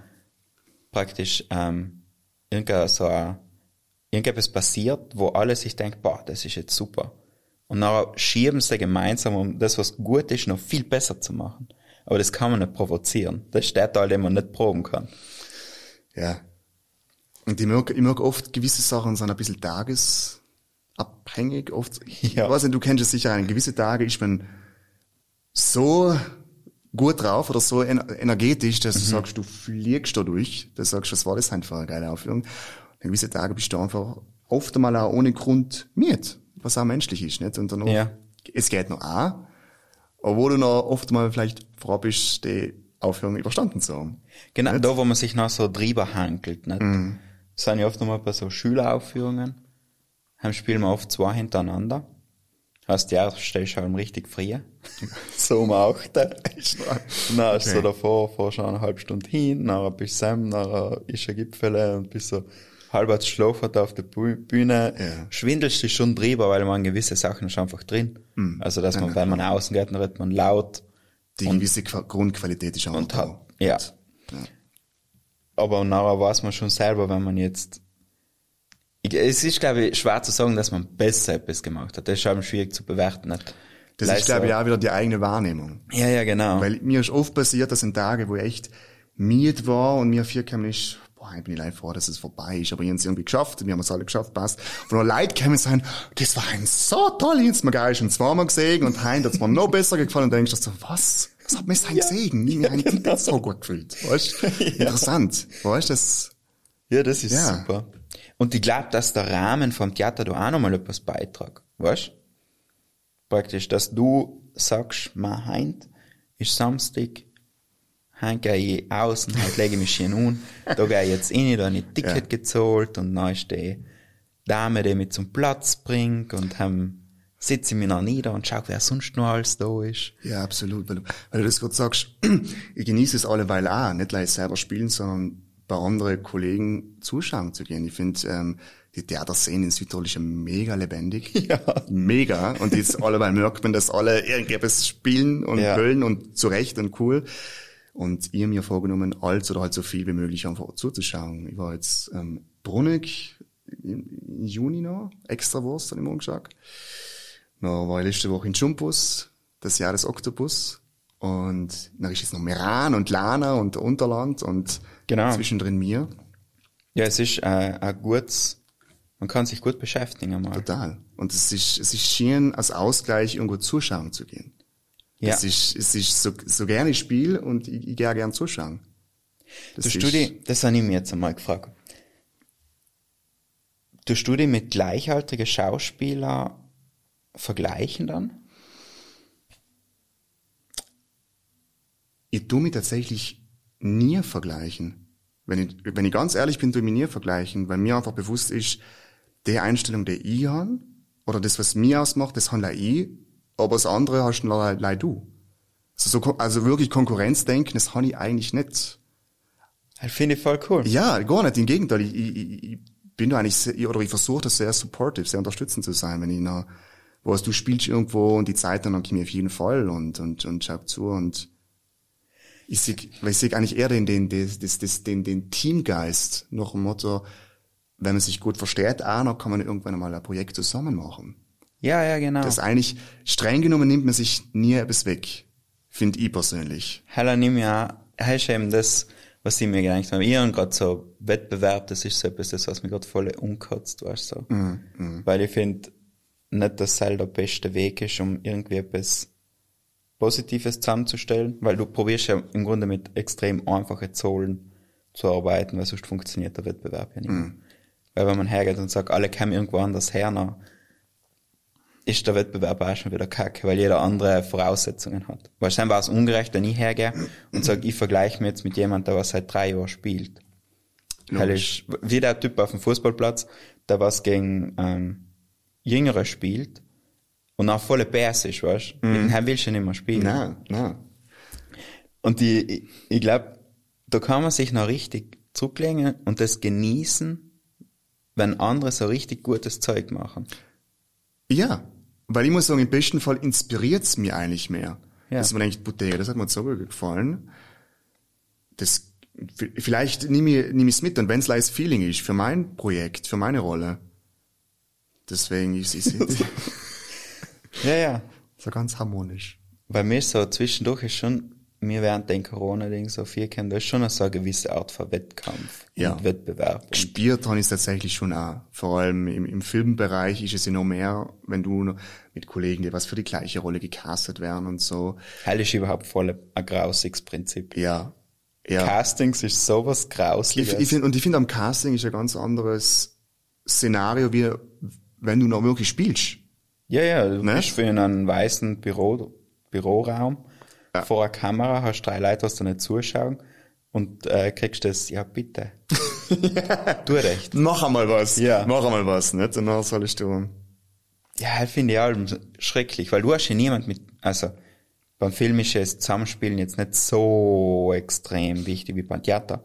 praktisch ähm, irgendein so ein, irgendetwas passiert, wo alle sich denken, boah, das ist jetzt super. Und nachher schieben sie gemeinsam, um das, was gut ist, noch viel besser zu machen. Aber das kann man nicht provozieren. Das ist der Teil, den man nicht proben kann. Ja. Und ich merke, ich merke oft, gewisse Sachen sind ein bisschen tagesabhängig. Oft, ja. ich weiß nicht, du kennst es sicher, eine gewisse Tage ist man so gut drauf oder so energetisch, dass mhm. du sagst, du fliegst da durch. Du sagst, was war das für eine geile Aufführung? Und gewisse Tage bist du einfach oft einmal auch ohne Grund miet, was auch menschlich ist, nicht? Und dann ja. es geht noch auch, obwohl du noch oft mal vielleicht froh bist, die Aufführung überstanden zu haben. Genau, nicht? da wo man sich noch so drüber hankelt, nicht? Mhm. Das sind ja oft nochmal bei so Schüleraufführungen. Dann spielen wir oft zwei hintereinander. Heißt, ja, stellst du halt richtig früh. so um 8. dann hast okay. du so davor, fahrst du eine halbe Stunde hin, dann bist du Sam, dann ist ein Gipfel und bist so halb schlafen auf der Bühne. Ja. Schwindelst dich schon drüber, weil man gewisse Sachen ist einfach drin. Mhm. Also, dass man, ja, wenn man außen geht, dann redet man laut. Die gewisse Grundqualität ist auch und hat, ja. ja. Aber nachher weiß man schon selber, wenn man jetzt es ist, glaube ich, schwer zu sagen, dass man besser etwas gemacht hat. Das ist eben schwierig zu bewerten. Nicht? Das ist, glaube ich, auch wieder die eigene Wahrnehmung. Ja, ja, genau. Weil mir ist oft passiert, dass sind Tage, wo ich echt miet war und mir vier kam ist, boah, ich bin live froh, dass es vorbei ist, aber ich habe es irgendwie geschafft, wir haben es alle geschafft, passt. Und noch Leute kämen sagen, das war ein so toll, jetzt mal geil schon zweimal gesehen und hein, das war noch besser gefallen und denkst du so, was? Was hat mir sein ja. gesehen? Mir ja, genau. so gut gefühlt. Weißt? Ja. Interessant. Weißt du, das? Ja, das ist ja. super. Und ich glaube, dass der Rahmen vom Theater da auch nochmal etwas beitragt. Weißt Praktisch, dass du sagst, mein Heint ist Samstag, heint gehe ich aus und halt lege ich mich hin an. Da gehe ich jetzt rein, da habe ich ein Ticket ja. gezahlt und dann ist die Dame, die mich zum Platz bringt und haben sitze ich mich noch nieder und schaue, wer sonst noch alles da ist. Ja, absolut. Weil, weil du das gerade sagst, ich genieße es alleweil auch, nicht gleich selber spielen, sondern bei anderen Kollegen zuschauen zu gehen. Ich finde, ähm, die Theaterszene in Südtirol ist ja mega lebendig. Ja. Mega. Und jetzt alleweil merkt man, dass alle irgendetwas spielen und ja. wollen und zurecht und cool. Und ich habe mir vorgenommen, alles oder halt so viel wie möglich einfach zuzuschauen. Ich war jetzt ähm, Brunnig im Juni noch, extra Wurst, habe ich morgen geschaut. Dann war ich letzte Woche in Chumpus, das Jahr des Oktopus. Und dann ist jetzt noch Meran und Lana und Unterland und genau. zwischendrin mir. Ja, es ist äh, ein gutes, man kann sich gut beschäftigen einmal. Total. Und es ist, es ist schön, als Ausgleich irgendwo zuschauen zu gehen. Ja. Es ist, es ist so, so gerne ich spiele und ich, ich gehe gerne zuschauen. Das du Studi, das habe ich mir jetzt einmal gefragt. Du Studi mit gleichaltrigen Schauspielern vergleichen dann? Ich tue mich tatsächlich nie vergleichen. Wenn ich, wenn ich ganz ehrlich bin, tue ich mich nie vergleichen, weil mir einfach bewusst ist, die Einstellung, die ich habe, oder das, was mir ausmacht, das habe ich aber das andere hast du leider du. Also, so, also wirklich Konkurrenzdenken, das habe ich eigentlich nicht. Das finde ich voll cool. Ja, gar nicht. Im Gegenteil, ich, ich, ich bin da eigentlich, sehr, oder ich versuche das sehr supportive, sehr unterstützend zu sein, wenn ich noch, was du spielst irgendwo und die Zeit dann, dann komme ich auf jeden Fall und, und, und schau zu und ich sehe, ich sehe eigentlich eher den, den, den, den, den, Teamgeist nach dem Motto, wenn man sich gut versteht, auch noch kann man irgendwann einmal ein Projekt zusammen machen. Ja, ja, genau. Das eigentlich, streng genommen nimmt man sich nie etwas weg. Finde ich persönlich. Heller nimm ja, hast eben das, was ich mir gedacht habe. Ich habe gerade so Wettbewerb, das ist so etwas, das, was mir gerade voll umkotzt, weißt du. So. Mm, mm. Weil ich finde nicht, dass es der beste Weg ist, um irgendwie etwas Positives zusammenzustellen, weil du probierst ja im Grunde mit extrem einfachen Zahlen zu arbeiten, weil sonst funktioniert der Wettbewerb ja nicht. Mm. Weil wenn man hergeht und sagt, alle kommen irgendwo anders her, dann ist der Wettbewerb auch schon wieder kacke, weil jeder andere Voraussetzungen hat. Weil es war es ungerecht, wenn ich hergehe und sage, ich vergleiche mich jetzt mit jemandem, der was seit drei Jahren spielt. Weil ich, wie der Typ auf dem Fußballplatz, der was gegen ähm, Jüngere spielt und auch volle PS ist, weißt du? Mhm. Mit dem willst du nicht mehr spielen. Nein, nein. Und die, ich, ich glaube, da kann man sich noch richtig zurücklegen und das genießen, wenn andere so richtig gutes Zeug machen. Ja, weil ich muss sagen, im besten Fall inspiriert's mir eigentlich mehr. Ja. Dass man denkt, Butter, das hat mir so gut gefallen. Das, vielleicht nehme ich, nehme ich's mit und wenn's leises Feeling ist, für mein Projekt, für meine Rolle. Deswegen ist es, ja, ja. So ganz harmonisch. Bei mir so zwischendurch ist schon mir während den Corona-Ding so viel kennen, da ist schon so eine gewisse Art von Wettkampf ja. und Wettbewerb. Gespielt habe ich tatsächlich schon auch. Vor allem im, im Filmbereich ist es ja noch mehr, wenn du mit Kollegen, die was für die gleiche Rolle gecastet werden und so. Heil ist überhaupt voll ein grausiges Prinzip. Ja. ja. Castings ist sowas Grausliches. Ich, ich find, und ich finde am Casting ist ein ganz anderes Szenario, wie wenn du noch wirklich spielst. Ja, ja, du ne? bist für einen weißen Büro, Büroraum ja. vor einer Kamera, hast drei Leute, was da nicht zuschauen und äh, kriegst das, ja bitte. ja. Tu recht. Mach einmal was. Ja. Mach einmal was, nicht? Und dann soll ich tun. Ja, finde ich auch schrecklich, weil du hast ja niemand mit, also beim Film ist ja das Zusammenspielen jetzt nicht so extrem wichtig wie beim Theater,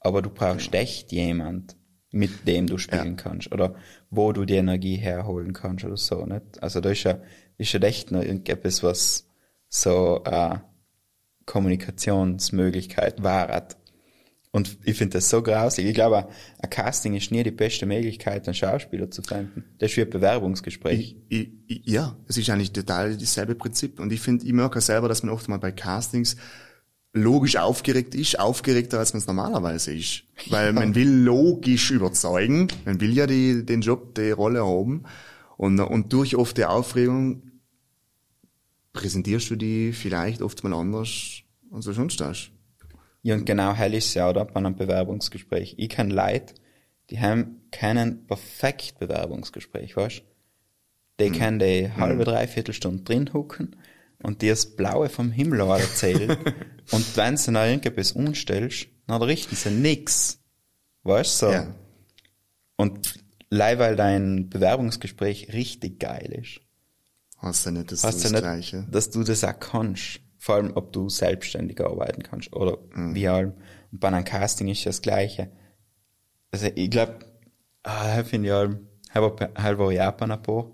aber du brauchst echt jemand, mit dem du spielen ja. kannst oder wo du die Energie herholen kannst oder so, nicht? Also da ist ja, ist ja echt noch irgendetwas, was so äh, Kommunikationsmöglichkeit war. Und ich finde das so grausig. Ich glaube, ein Casting ist nie die beste Möglichkeit, einen Schauspieler zu finden. Das ist wie ein Bewerbungsgespräch. Ich, ich, ja, es ist eigentlich total dasselbe Prinzip. Und ich finde, ich merke selber, dass man oft mal bei Castings logisch aufgeregt ist, aufgeregter als man es normalerweise ist. Weil man will logisch überzeugen, man will ja die, den Job, die Rolle haben. Und, und durch oft die Aufregung präsentierst du die vielleicht oft mal anders, als du sonst hast. Ja, und genau hell ist ja, oder? Bei einem Bewerbungsgespräch. Ich kenne Leute, die haben keinen perfekt Bewerbungsgespräch, weißt Die hm. können die halbe, hm. dreiviertel Stunde drin hucken und dir das Blaue vom Himmel erzählen. und wenn sie noch irgendetwas umstellst, dann richten sie nix. Weißt du? So. Ja. Und leider, weil dein Bewerbungsgespräch richtig geil ist, Hast du nicht das, hast das nicht, Gleiche? Dass du das auch kannst. Vor allem, ob du selbstständig arbeiten kannst oder mhm. wie allem. Und bei einem Casting ist das Gleiche. Also, ich glaube, ah, finde ich allem, halb war Japan ein paar.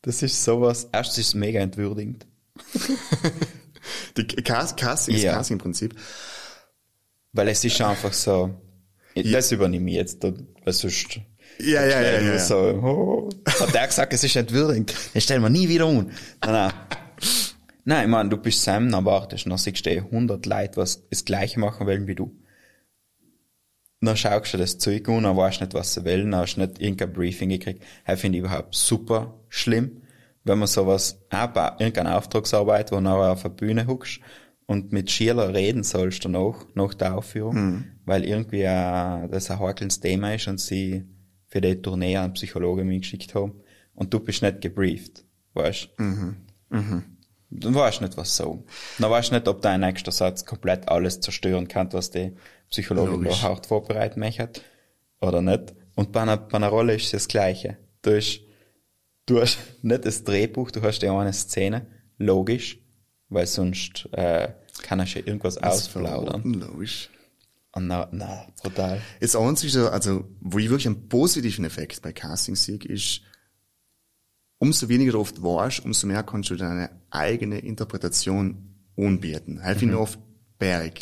Das ist sowas, erst ist es mega entwürdigend. Die Cast, Casting, ja. das Casting-Prinzip. Weil es ist einfach so, das übernehme ich jetzt, weil sonst ja, ja, ja, ja. So, oh, hat der gesagt, es ist nicht würdig. Das stellen wir nie wieder um. Nein, nein. Nein, ich meine, du bist Sam, dann wartest, dann siehst du 100 Leute, was das Gleiche machen wollen wie du. Dann schaust du das Zeug an, dann weißt du nicht, was sie wollen, dann hast du nicht irgendein Briefing gekriegt. Das finde ich überhaupt super schlimm, wenn man sowas, irgendeine Auftragsarbeit, wo du auf der Bühne huckst und mit Schüler reden sollst danach, nach der Aufführung, mhm. weil irgendwie äh, das ein hakelndes Thema ist und sie für die Tournee einen Psychologen mitgeschickt haben und du bist nicht gebrieft, weißt mhm. mhm. Dann weißt du nicht, was so. Dann weißt du nicht, ob dein nächster Satz komplett alles zerstören kann, was die Psychologin hart vorbereiten möchte oder nicht. Und bei einer, bei einer Rolle ist es das Gleiche. Du hast, du hast nicht das Drehbuch, du hast ja eine Szene logisch, weil sonst äh, kann er schon irgendwas ausplaudern. Logisch. Und na, na, brutal. Das Einzige, also, wo ich wirklich einen positiven Effekt bei Casting sehe, ist, umso weniger du oft warst, umso mehr kannst du deine eigene Interpretation anbieten. Das mhm. finde ich oft berg.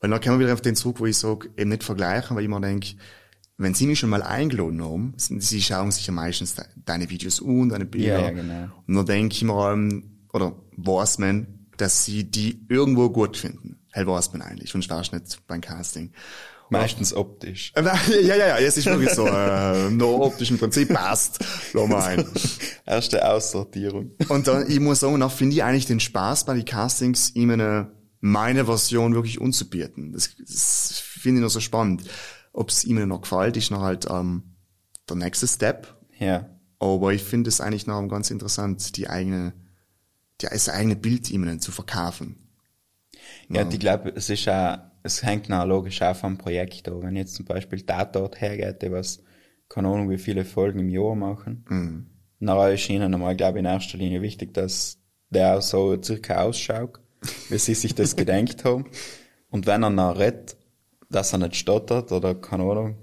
Weil dann kommen wir wieder auf den Zug, wo ich sage, eben nicht vergleichen, weil ich mir denke, wenn sie mich schon mal eingeladen haben, sie schauen sich ja meistens deine Videos an, deine Bilder. Ja, ja, genau. Und dann denke ich mir, oder weiß man, dass sie die irgendwo gut finden. Hell weiß man eigentlich, sonst warst nicht beim Casting. Meistens optisch. Ja, ja, ja, es ist wirklich so, äh, nur optisch im Prinzip passt. Lass mal ein. Erste Aussortierung. Und dann, ich muss sagen, auch finde ich eigentlich den Spaß bei den Castings, ihm eine, meine Version wirklich unzubieten. Das, das finde ich noch so spannend. Ob es ihm noch gefällt, ist noch halt ähm, der nächste Step. Ja. Aber ich finde es eigentlich noch ganz interessant, die eigene, die, das eigene Bild ihm zu verkaufen. Ja, ja. ich glaube, es ist auch, es hängt noch logisch auch vom Projekt an. Wenn jetzt zum Beispiel Tatort hergeht, die was, keine Ahnung, wie viele Folgen im Jahr machen, mhm. dann ist ihnen einmal, glaube ich, in erster Linie wichtig, dass der auch so circa ausschaut, wie sie sich das gedenkt haben. Und wenn er noch redet, dass er nicht stottert oder keine Ahnung.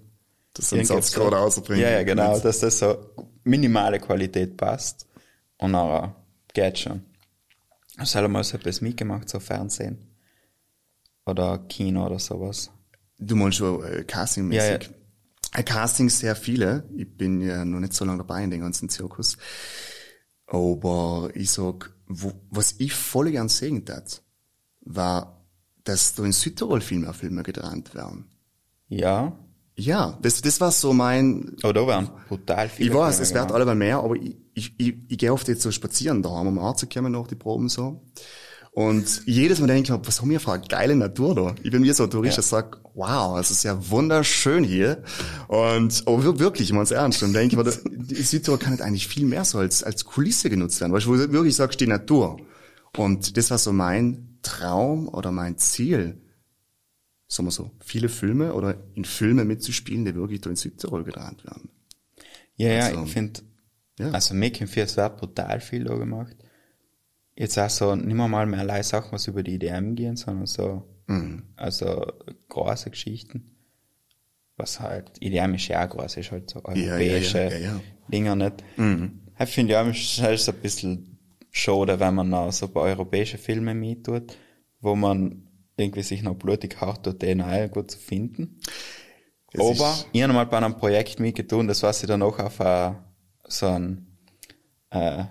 Dass er Satz gerade rausbringt. Ja, ja, genau, dass das so minimale Qualität passt. Und dann geht schon. Hast du mal so etwas mitgemacht, so Fernsehen? Oder Kino oder sowas. Du meinst schon äh, Casting-mäßig? Ja, ja. Äh, Castings sehr viele. Ich bin ja noch nicht so lange dabei in den ganzen Zirkus. Aber ich sag, wo, was ich voll gern sehen tat, war, dass da in Südtirol viel mehr Filme gedreht werden. Ja. Ja, das, das war so mein... Oh, da waren brutal viele Ich weiß, es wird alle mal mehr, aber ich, ich, ich, ich gehe oft jetzt so spazieren da, um Arzt zu kommen nach die Proben so. Und jedes Mal denke ich mir, was haben wir für eine geile Natur da? Ich bin wie so ein Tourist, ja. der sagt, wow, es ist ja wunderschön hier. Und aber wirklich, ich meine es ernst. Und denke ich mir, die Südtirol kann nicht eigentlich viel mehr so als, als Kulisse genutzt werden. Weil du, wirklich sagst, die Natur. Und das war so mein Traum oder mein Ziel, sagen wir so, viele Filme oder in Filme mitzuspielen, die wirklich da in Südtirol gedreht werden. Ja, ja, also, ich finde, ja. also Making Fears wird brutal viel da gemacht jetzt auch so nicht mehr mal mehr allein Sachen, was über die IDM gehen, sondern so, mhm. also große Geschichten. Was halt, IDM ist ja auch groß, ist halt so europäische ja, ja, ja, Dinger nicht. Mhm. Ich finde ja, ist ein bisschen schade, wenn man noch so bei europäischen Filmen mittut, wo man irgendwie sich noch blutig hart tut, den auch gut zu finden. Das Aber ich habe mal bei einem Projekt mitgetan, das war sie dann auch auf a, so ein äh,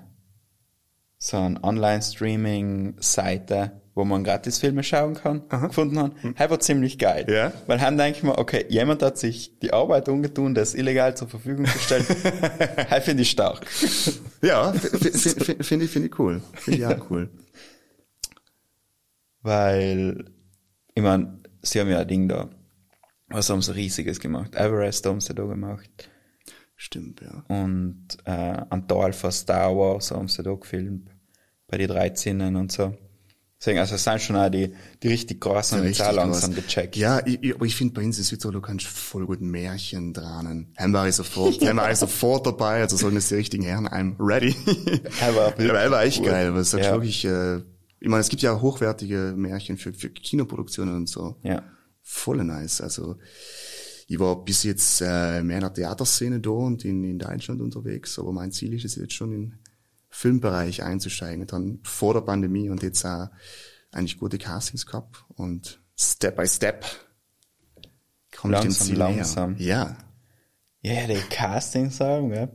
so eine Online-Streaming-Seite, wo man gratis Filme schauen kann, Aha. gefunden haben. Das war ziemlich geil. Ja. Weil dann denke ich mir, okay, jemand hat sich die Arbeit umgetun, das illegal zur Verfügung gestellt. das finde ich stark. Ja, finde find ich, find ich cool. Finde ich auch cool. Weil, ich meine, sie haben ja ein Ding da. Was haben sie riesiges gemacht? Everest haben sie da gemacht. Stimmt, ja. Und äh, ein Teil von Star Wars haben sie da gefilmt, bei den 13 und so. Deswegen, also es sind schon auch die, die richtig großen ja, Zahl langsam gecheckt. Ja, ich, ich, aber ich finde bei uns in Südtirol, du kannst voll gut Märchen dran. Haben wir sofort, haben wir sofort dabei, also sollen es die richtigen Herren, I'm ready. aber, aber war echt cool. geil, aber es ist ja. wirklich, äh, ich meine, es gibt ja hochwertige Märchen für, für Kinoproduktionen und so. Ja. Voll nice, also, ich war bis jetzt äh, mehr in der Theaterszene da und in, in Deutschland unterwegs, aber mein Ziel ist es jetzt schon im Filmbereich einzusteigen. Dann vor der Pandemie und jetzt auch eigentlich gute Castings gehabt und Step by Step ins Ziel langsam. Ja. Ja, die Castings sagen, ja.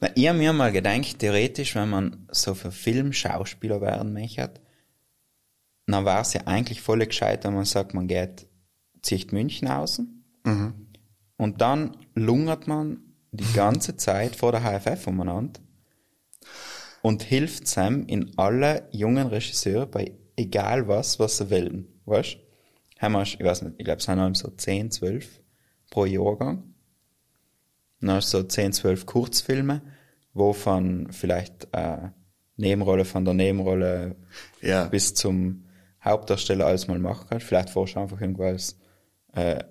Na, ich habe mir mal gedacht, theoretisch, wenn man so für Filmschauspieler werden möchte, dann war es ja eigentlich voll gescheit, wenn man sagt, man geht, zieht München außen Mhm. Und dann lungert man die ganze Zeit vor der HFF umeinander und hilft Sam in alle jungen Regisseure bei egal was, was sie wollen. Weißt wir, ich weiß nicht, ich glaube, es sind so 10, 12 pro Jahrgang. Dann hast du so 10, 12 Kurzfilme, wo von vielleicht äh, Nebenrolle von der Nebenrolle ja. bis zum Hauptdarsteller alles mal machen kannst. Vielleicht vorher einfach irgendwas äh,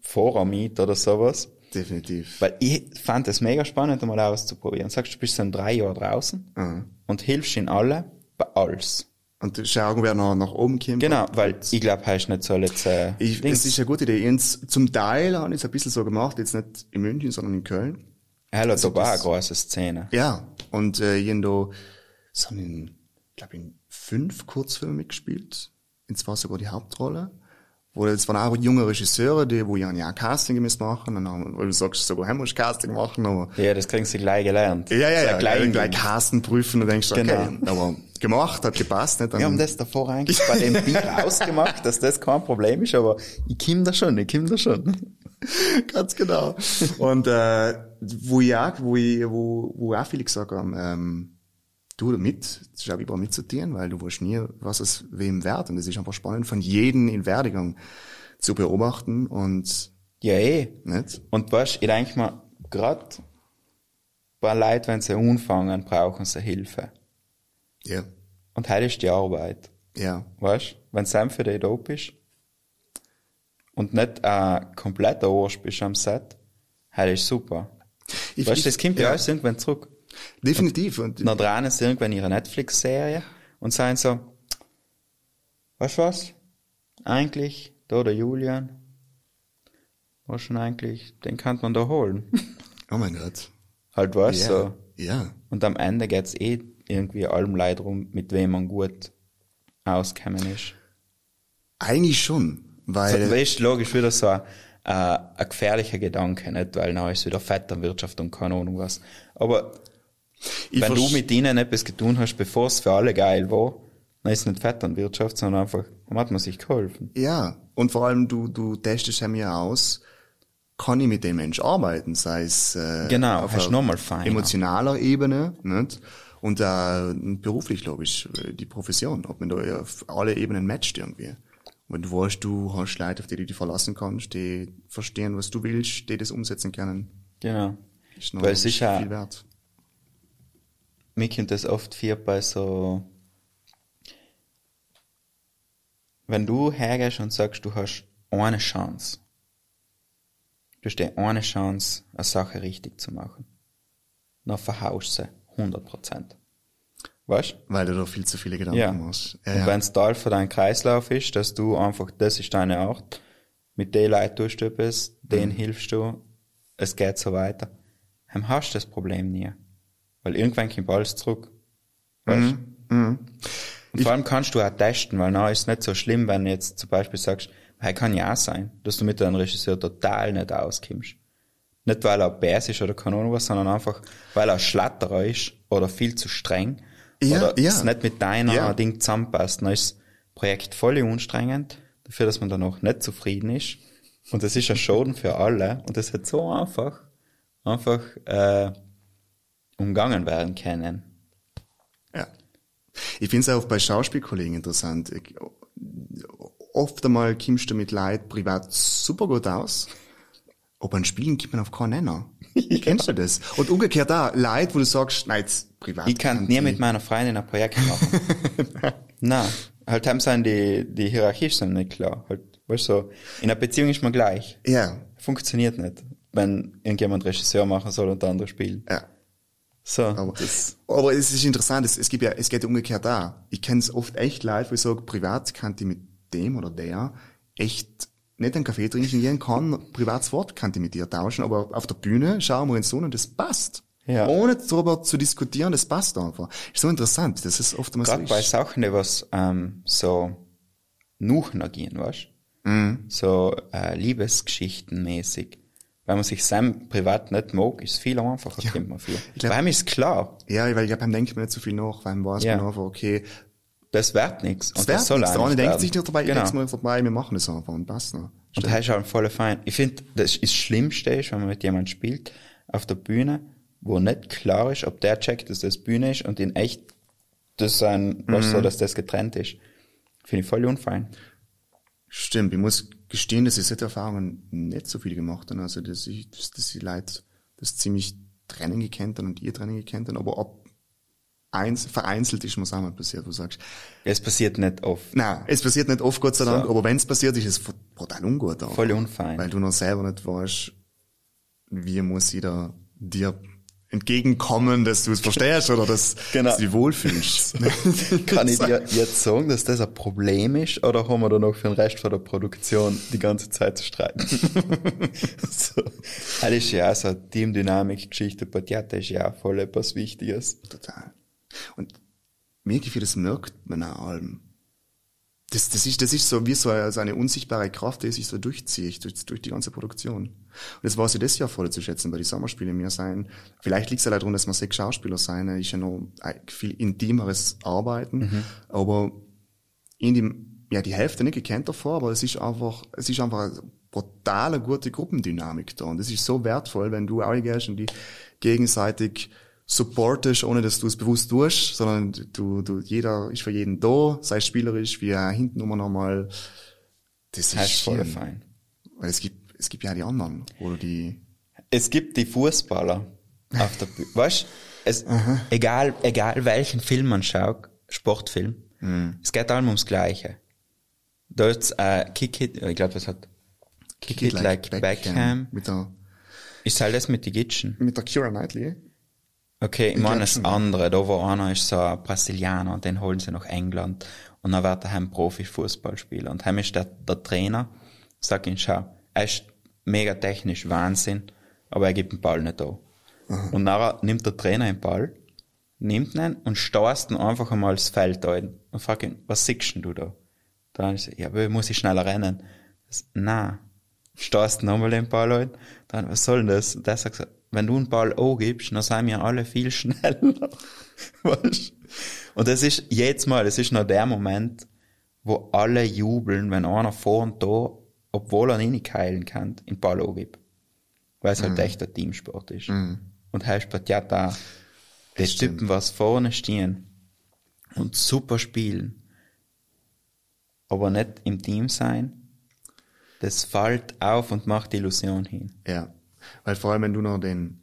Voramiet oder sowas. Definitiv. Weil ich fand es mega spannend, mal auszuprobieren. Sagst du, bist dann drei Jahre draußen mhm. und hilfst in alle bei alles. Und schauen, wer noch nach oben kommt. Genau, weil ich glaube, hast nicht so jetzt, äh, ich, Das ist eine gute Idee. Und zum Teil habe ich es ein bisschen so gemacht, jetzt nicht in München, sondern in Köln. Hallo, also da war eine große Szene. Ja, und äh, ich da, so in, glaube in fünf Kurzfilmen mitgespielt. Und zwar sogar die Hauptrolle. Wo jetzt waren auch junge Regisseure, die, wo ja ein Casting müssen machen, und dann, weil du sagst, sogar hey, musst Casting machen, aber. Ja, das kriegen sie gleich gelernt. Ja, ja, ja, gleich, gleich Casten prüfen und denkst, genau. okay, aber gemacht, hat gepasst, nicht? Wir haben das davor eigentlich bei dem Bier ausgemacht, dass das kein Problem ist, aber ich komm da schon, ich komm da schon. Ganz genau. Und, äh, wo ich auch, wo ich, wo, wo auch viele gesagt haben, ähm, du mit, das ist auch überall mitzutieren, weil du weißt nie, was es wem wert. Und es ist einfach spannend, von jedem in Werdegang zu beobachten und. Ja, eh. Nicht? Und weißt, ich denke mal, grad bei Leuten, wenn sie anfangen, brauchen sie Hilfe. Ja. Und heute ist die Arbeit. Ja. Weißt, wenn du für dich da bist und nicht ein kompletter Arsch bist am Set, heute ist super. Ich, weißt, ich, das kommt ja alles irgendwann zurück. Definitiv. Und, dann dran sie irgendwann ihre Netflix-Serie und sagen so, weißt du was? Eigentlich, da der Julian, war schon eigentlich, den kann man da holen. Oh mein Gott. Halt was yeah. so. Ja. Und am Ende geht's eh irgendwie allem Leid rum, mit wem man gut auskommen ist. Eigentlich schon, weil. So, weißt, logisch wieder so ein, äh, ein gefährlicher Gedanke, nicht? Weil dann ist wieder Vetternwirtschaft und keine Ahnung was. Aber ich wenn du mit ihnen etwas getan hast, bevor es für alle geil war, dann ist es nicht Vetternwirtschaft, sondern einfach, dann hat man sich geholfen. Ja, und vor allem du, du testest ja aus, kann ich mit dem Mensch arbeiten, sei es äh, genau, auf fein, emotionaler Ebene, nicht? Und äh, beruflich, glaube ich, die Profession, ob man da auf alle Ebenen matcht irgendwie. Wenn du weißt, du hast Leute, auf die du dich verlassen kannst, die verstehen, was du willst, die das umsetzen können. Genau. Ist noch Weil ist viel wert. Mir kommt das oft viel bei so, wenn du hergehst und sagst, du hast eine Chance, du hast dir eine Chance, eine Sache richtig zu machen, dann verhaust du sie 100 Prozent. Weißt Weil du da viel zu viele Gedanken ja. machst. Ja, und ja. wenn es Teil von deinem Kreislauf ist, dass du einfach, das ist deine Art, mit den Leuten tust du etwas, denen mhm. hilfst du, es geht so weiter, dann hast du das Problem nie. Weil irgendwann kommt alles zurück. Weißt mhm. Mhm. Und vor allem kannst du auch testen, weil dann ist es nicht so schlimm, wenn du jetzt zum Beispiel sagst, hey, kann ja auch sein, dass du mit deinem Regisseur total nicht auskommst. Nicht, weil er bärs ist oder keine Ahnung was, sondern einfach, weil er Schlatterer ist oder viel zu streng ja, oder ja. es nicht mit deiner ja. Ding zusammenpasst. Dann ist das Projekt voll anstrengend, dafür, dass man dann auch nicht zufrieden ist. Und das ist ein Schaden für alle. Und das hat so einfach, einfach äh, umgangen werden können. Ja. Ich finde es auch bei Schauspielkollegen interessant. Ich, oft einmal kommst du mit Leid privat super gut aus. Aber ein Spielen gibt man auf keinen Nenner. ja. Kennst du das? Und umgekehrt da, Leid, wo du sagst, nein, jetzt privat. Ich kann nie mit meiner Freundin ein Projekt machen. Na, halt haben sein die, die Hierarchie sind nicht klar. Halt, weißt du, in einer Beziehung ist man gleich. Ja. Funktioniert nicht, wenn irgendjemand Regisseur machen soll und der andere spielt. Ja. So. Aber, aber es ist interessant, es, es gibt ja, es geht umgekehrt da. Ich kenne es oft echt leid, wo ich sage, privat kann ich mit dem oder der echt nicht einen Kaffee trinken gehen kann, privates Wort kann ich mit dir tauschen, aber auf der Bühne schauen wir uns so und das passt. Ja. Ohne darüber zu diskutieren, das passt einfach. Ist so interessant, das ist oft mal Gerade so bei Sachen, die was ähm, so nachgehen, weißt mhm. So äh, Liebesgeschichten mäßig weil man sich Sam privat nicht mag, ist es viel einfacher, ja. man viel. Ich glaub, Bei ihm ist klar. Ja, weil ich glaube, beim denkt man nicht so viel nach, weil weiß ja. man einfach, okay. Das wird nichts. Das, das soll nichts. Der andere denkt sich nicht dabei, genau. ich mal vorbei, wir machen das einfach und passt noch. Und das ist halt voll fein. Ich finde, das ist das Schlimmste ist, wenn man mit jemandem spielt, auf der Bühne, wo nicht klar ist, ob der checkt, dass das Bühne ist und in echt das sein, was mhm. so, dass das getrennt ist. Finde ich voll unfein. Stimmt, ich muss gestehen, dass ich solche Erfahrungen nicht so viel gemacht habe. Also, dass ich, dass, dass die Leute das ziemlich Training gekannt haben und ihr Training gekannt haben, aber ob eins, vereinzelt ist mir auch mal passiert, wo du sagst. Es passiert nicht oft. Nein, es passiert nicht oft, Gott sei Dank, so. aber wenn es passiert, ist es brutal ungut. Auch, Voll unfein. Weil du noch selber nicht weißt, wie muss jeder dir entgegenkommen, dass du es verstehst oder dass, genau. dass du dich wohlfühlst. Kann ich dir jetzt sagen, dass das ein Problem ist oder haben wir da noch für den Rest von der Produktion die ganze Zeit zu streiten? so. Das ist ja auch so eine Teamdynamik-Geschichte. Bei Theater ist ja auch voll etwas Wichtiges. Total. Und mir gefällt das merkt man auch allem das, das, ist, das ist so wie so eine, so eine unsichtbare Kraft, die sich so durchzieht durch, durch die ganze Produktion. Und das war sie das Jahr voll zu schätzen, bei den Sommerspielen mehr sein. Vielleicht liegt es ja daran, dass wir sechs Schauspieler sein, ist ja noch ein viel intimeres Arbeiten, mhm. aber in dem, ja, die Hälfte nicht gekannt davor, aber es ist einfach, es ist einfach eine brutale gute Gruppendynamik da. Und das ist so wertvoll, wenn du auch gehst und die gegenseitig supportest, ohne dass du es bewusst tust, sondern du, du, jeder ist für jeden da, sei es spielerisch, wie hinten immer nochmal, das ist voll fein. Weil es gibt, es gibt ja die anderen, oder die. Es gibt die Fußballer auf der Bühne. Weißt es, egal, egal welchen Film man schaut, Sportfilm, mhm. es geht allem ums Gleiche. Da ist, äh, Kick It, ich glaube, was hat, Kick, Kick It, It Like, like Beckham. Beckham. Ist halt das mit die Gitschen? Mit der Kira Knightley? Okay, ich meine das andere, da wo einer ist so ein Brasilianer, den holen sie nach England und dann wird er heim Profifußballspieler. Und heim ist der, der Trainer, sag ihn, schau, er ist mega technisch Wahnsinn, aber er gibt den Ball nicht da. Mhm. Und nachher nimmt der Trainer den Ball, nimmt ihn und stoßt ihn einfach einmal das Feld ein und fragt ihn, was siehst du da? Dann ist er, ja, muss ich schneller rennen. Das, na, stoßt nochmal den Ball ein. Dann, was soll denn das? Und der sagt, wenn du einen Ball gibst, dann sind wir alle viel schneller. weißt? Und das ist jetzt mal, das ist noch der Moment, wo alle jubeln, wenn einer vor und da, obwohl er ihn nicht heilen kann, den Ball gibt. Weil es halt mhm. echt ein Teamsport ist. Mhm. Und bei ja da, die Typen, was vorne stehen und super spielen, aber nicht im Team sein, das fällt auf und macht die Illusion hin. Ja. Weil vor allem, wenn du noch den,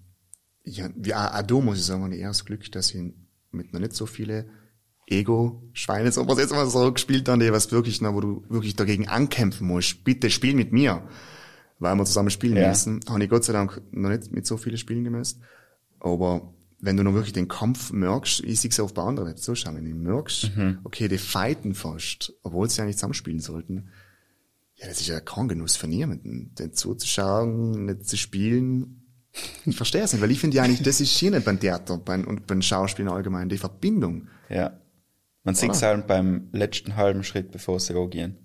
ja, wie Ado muss ich sagen, eher das Glück, dass ich mit noch nicht so viele Ego-Schweine, so was jetzt mal so gespielt haben, die was wirklich noch, wo du wirklich dagegen ankämpfen musst. Bitte spiel mit mir. Weil wir zusammen spielen ja. müssen. Habe ich Gott sei Dank noch nicht mit so vielen Spielen gemessen. Aber wenn du noch wirklich den Kampf merkst, ich sehe es auf der anderen Seite zuschauen, wenn du merkst, mhm. okay, die fighten fast, obwohl sie ja nicht zusammenspielen sollten, ja, das ist ja kein Genuss von niemandem, den zuzuschauen, nicht zu spielen. Ich verstehe es nicht, weil ich finde ja eigentlich, das ist hier nicht beim Theater beim, und beim Schauspielen allgemein, die Verbindung. Ja. Man sieht es halt beim letzten halben Schritt, bevor sie gehen.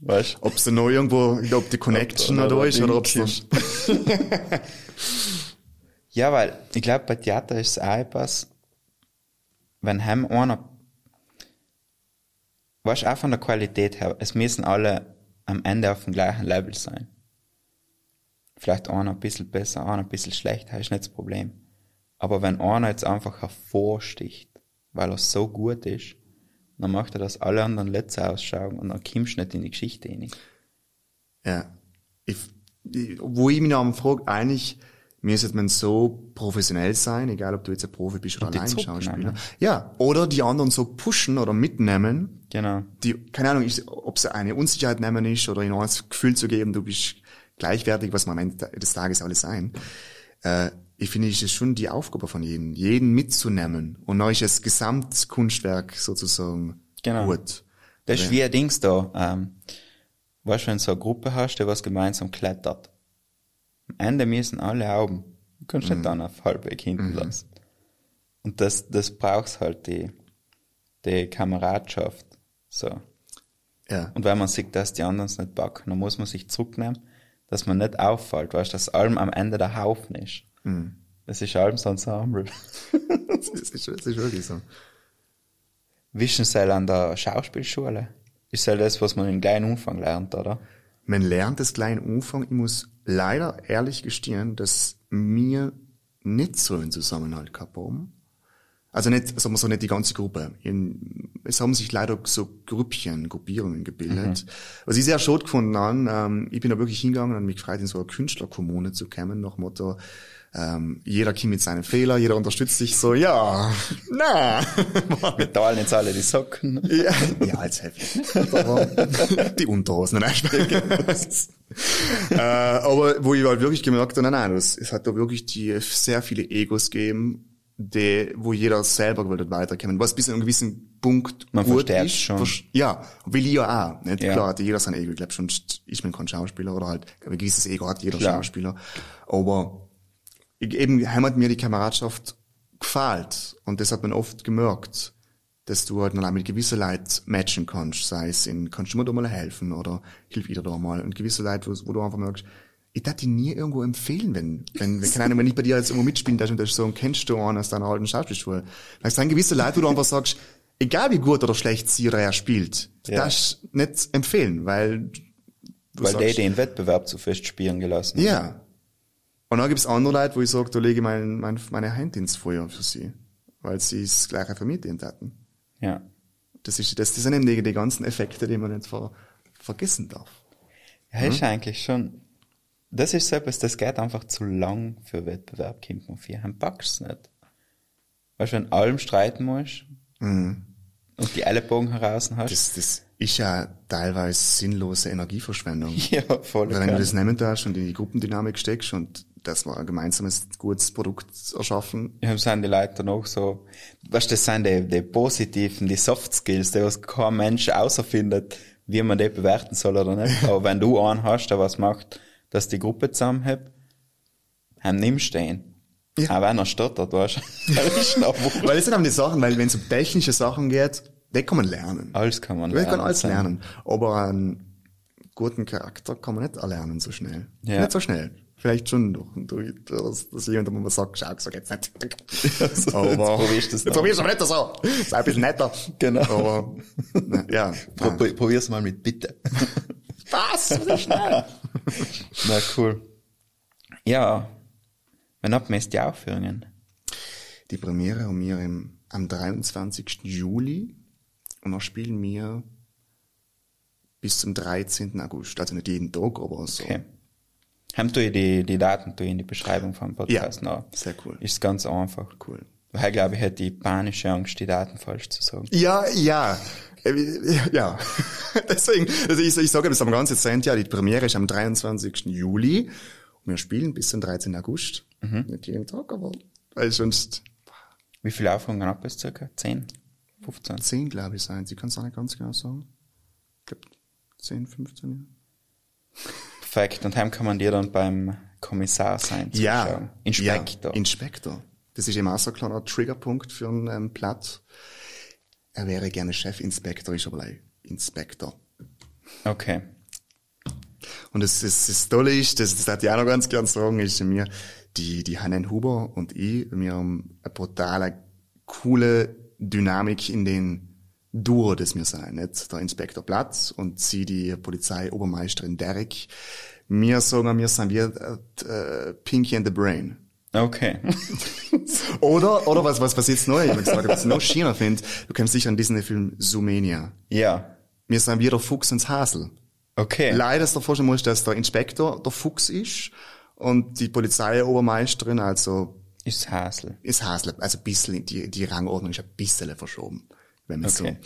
Weißt Ob es noch irgendwo, ich glaube, die Connection ob, da ist oder ob es Ja, weil ich glaube, bei Theater ist es auch etwas, wenn heim einer, weißt auch von der Qualität her, es müssen alle am Ende auf dem gleichen Level sein. Vielleicht einer ein bisschen besser, einer ein bisschen schlechter, ist nicht das Problem. Aber wenn einer jetzt einfach hervorsticht, weil er so gut ist, dann macht er, dass alle anderen letzte ausschauen und dann kommst du nicht in die Geschichte rein. Ja. Ich, wo ich mich noch frage, eigentlich müsste man so professionell sein, egal ob du jetzt ein Profi bist oder allein Schauspieler. Ja, oder die anderen so pushen oder mitnehmen. Genau. Die, keine Ahnung, ob es eine Unsicherheit nehmen ist oder ihnen das Gefühl zu geben, du bist gleichwertig, was man am Ende des Tages alles sein. Äh, ich finde, es ist schon die Aufgabe von jedem, jeden mitzunehmen. Und dann ist das Gesamtkunstwerk sozusagen genau. gut. Das ist wie ein Dings da. Ähm, weißt du, wenn du so eine Gruppe hast, die was gemeinsam klettert am Ende müssen alle Augen. Du kannst mhm. nicht dann auf halbweg hinten mhm. lassen. Und das, das brauchst halt die, die Kameradschaft. So. Ja. Und wenn man sieht, dass die anderen es nicht packen, dann muss man sich zurücknehmen, dass man nicht auffällt, weißt du, dass allem am Ende der Haufen ist. Mhm. Das ist ein Ensemble. das, ist, das ist wirklich so. Wissen Sie an der Schauspielschule? Ist ja das, was man im kleinen Umfang lernt, oder? Man lernt das kleinen Umfang. Ich muss leider ehrlich gestehen, dass mir nicht so einen Zusammenhalt gehabt haben. Also nicht, sagen wir so, nicht die ganze Gruppe. In, es haben sich leider so Grüppchen, Gruppierungen gebildet. Mhm. Was ich sehr schade gefunden habe, ähm, ich bin da wirklich hingegangen und mich gefreut, in so eine Künstlerkommune zu kommen, nach Motto, ähm, jeder kommt mit seinen Fehlern, jeder unterstützt sich so, ja, na. Wir teilen jetzt alle die Socken. ja, ja als heftig. die Unterhosen, nein, äh, Aber wo ich halt wirklich gemerkt habe, nein, nein, es, es hat da wirklich die sehr viele Egos gegeben, die, wo jeder selber will weiterkommen, was bis zu einem gewissen Punkt Man gut ist. schon. Ja, will ich ja auch. Nicht? Ja. Klar hat jeder sein Ego, ich glaube schon, ich bin kein Schauspieler oder halt ein gewisses Ego hat jeder Klar. Schauspieler. Aber eben hat mir die Kameradschaft gefällt und das hat man oft gemerkt, dass du halt noch mit gewissen Leuten matchen kannst, sei es in, kannst du mir da mal helfen oder hilf wieder da mal und gewisse Leute, wo, wo du einfach merkst, ich darf die nie irgendwo empfehlen, wenn, wenn, wenn keine Ahnung, wenn ich bei dir jetzt irgendwo mitspielen darf und das so, kennst du einen aus deiner alten Schauspielschule. Vielleicht sind gewisse Leute, wo du einfach sagst, egal wie gut oder schlecht sie oder er spielt, ja. darfst nicht empfehlen, weil, weil sagst, der den Wettbewerb zu fest spielen gelassen hat. Ja. Und dann gibt's andere Leute, wo ich sage, da lege ich mein, mein, meine Hand ins Feuer für sie, weil sie es gleich einfach mitdient hatten. Ja. Das ist, das, das sind eben die, die ganzen Effekte, die man nicht ver, vergessen darf. Ja, hm? ist eigentlich schon, das ist so etwas, das geht einfach zu lang für Wettbewerb kämpfen für einen packst nicht. Weißt du, wenn allem streiten musst mhm. und die Ellenbogen heraus hast. Das, das ist ja teilweise sinnlose Energieverschwendung. ja, voll. Weil wenn du das nehmen darfst und in die Gruppendynamik steckst und das war ein gemeinsames gutes Produkt erschaffen. Ja, sind die Leute auch so, weißt du, das sind die, die positiven, die Soft Skills, die was kein Mensch außerfindet, wie man die bewerten soll oder nicht. Aber wenn du einen hast, der was macht, dass die Gruppe zusammenhält, haben nimmst den. Ja. Auch wenn er stottert, weißt du. weil das sind eben die Sachen, weil wenn es um technische Sachen geht, die kann man lernen. Alles kann man lernen. Man kann alles lernen. Aber einen guten Charakter kann man nicht erlernen so schnell. Ja. Nicht so schnell. Vielleicht schon durch, durch das, dass jemand mal sagt, schau, so geht's nicht. so, aber, jetzt probierst du es Jetzt probierst du aber nicht so. Sei ein bisschen netter. Genau. Aber, na, ja. Pro, probier's mal mit Bitte. Was? So schnell. Na cool. Ja, wann habt ihr die Aufführungen? Die Premiere haben wir im, am 23. Juli und dann spielen wir bis zum 13. August. Also nicht jeden Tag, aber so. Okay. Haben du die, die Daten in die Beschreibung vom Podcast ja, noch? Sehr cool. Ist ganz einfach. Cool. Weil, glaube ich, hätte die panische Angst, die Daten falsch zu sagen. Ja, ja. Äh, ja, deswegen, also ich, ich sage das am ganzen Cent, ja, die Premiere ist am 23. Juli und wir spielen bis zum 13. August. Mhm. Nicht jeden Tag, aber weil sonst... Wie viele Aufführungen ab es circa? 10? 15? 10, glaube ich, sein. Sie kann es auch nicht ganz genau sagen. Ich glaube, 10, 15, ja. Perfekt. Und heim kann man dir dann beim Kommissar sein. Ja. Inspektor. Ja, Inspektor. Das ist immer so ein kleiner Triggerpunkt für einen ähm, Platz. Er wäre gerne Chefinspektor, ist aber gleich Inspektor. Okay. Und das, das, das Tolle ist, das, das hat ich auch noch ganz gern sagen, ist mir, die, die Hannen Huber und ich, wir haben eine brutale, coole Dynamik in den Duo, das wir sein, nicht? Der Inspektor Platz und sie, die Polizeiobermeisterin Derek. Wir sagen, wir sind wie äh, Pinky and the Brain. Okay. oder, oder was, was, was jetzt neu, ich gesagt, was ich noch schöner finde, du kennst sicher an Disney-Film Zoomania. Ja. Wir sind wie der Fuchs und Hasel. Okay. Leider ist der vorstellen musst, dass der Inspektor der Fuchs ist und die Polizeiobermeisterin, also. Ist Hasel. Ist Hasel. Also ein bisschen, die, die Rangordnung ist ein bisschen verschoben. Wenn man okay.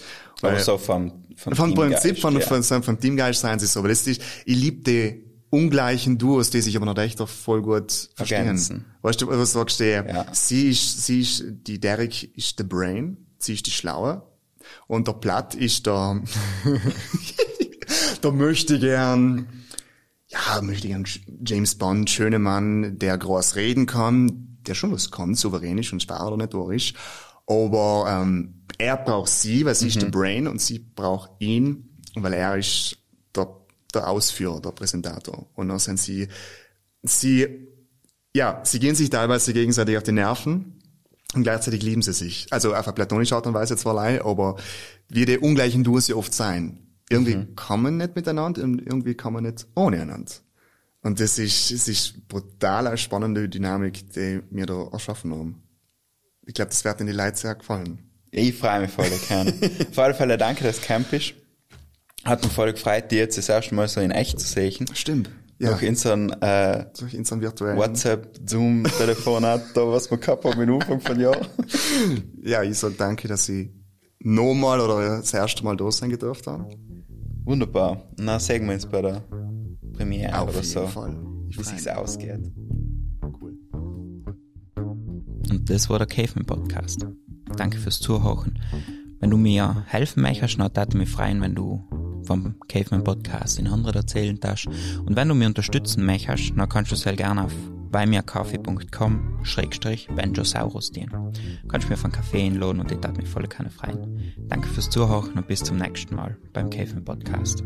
so. Aber so vom, vom, vom Prinzip, von, ja. von, von, vom Teamgeist sein sie so. Aber das ist, ich liebe die, ungleichen Duos, die sich aber noch echt voll gut verstehen. Ergänzen. Weißt du, was sagst du? Ja. Sie ist, sie ist, die Derek ist der Brain, sie ist die Schlaue. Und der Platt ist der, der möchte gern, ja, möchte gern James Bond, schöne Mann, der groß reden kann, der schon was kann, souverän ist und spart oder nicht durch. Aber ähm, er braucht sie, weil sie mhm. ist der Brain und sie braucht ihn, weil er ist der Ausführer, der Präsentator. Und dann sind sie, sie, ja, sie gehen sich teilweise gegenseitig auf die Nerven und gleichzeitig lieben sie sich. Also auf eine platonische Art und Weise zwar leid, aber wie die ungleichen Duos sie oft sein. Irgendwie mhm. kann man nicht miteinander und irgendwie kann man nicht ohne einander. Und das ist, das ist brutal eine spannende Dynamik, die wir da erschaffen haben. Ich glaube, das wird in die Leute sehr gefallen. Ich freue mich voll gerne. Auf alle Fälle danke, dass du camp bist. Hat mich voll gefreut, dir jetzt das erste Mal so in echt zu sehen. Stimmt. Ja. Durch unseren, äh, Durch unseren virtuellen WhatsApp, Zoom, Telefonat, da was wir gehabt haben im Anfang von Jahr. Ja, ich sag danke, dass ich nochmal oder das erste Mal da sein gedurft habe. Wunderbar. Na, sehen wir uns bei der Premiere Auf oder jeden so, Fall. Ich wie sich's ausgeht. Cool. Und das war der Caveman Podcast. Danke fürs Zuhören. Wenn du mir helfen möchtest, dann würde mich freuen, wenn du vom Caveman Podcast in anderen erzählen darfst. Und wenn du mir unterstützen möchtest, dann kannst du sehr gerne auf beimirkaffee.com schrägstrich Benjosaurus dienen. Du kannst mir von Kaffee einladen und ich würde mich voll gerne freuen. Danke fürs Zuhören und bis zum nächsten Mal beim Caveman Podcast.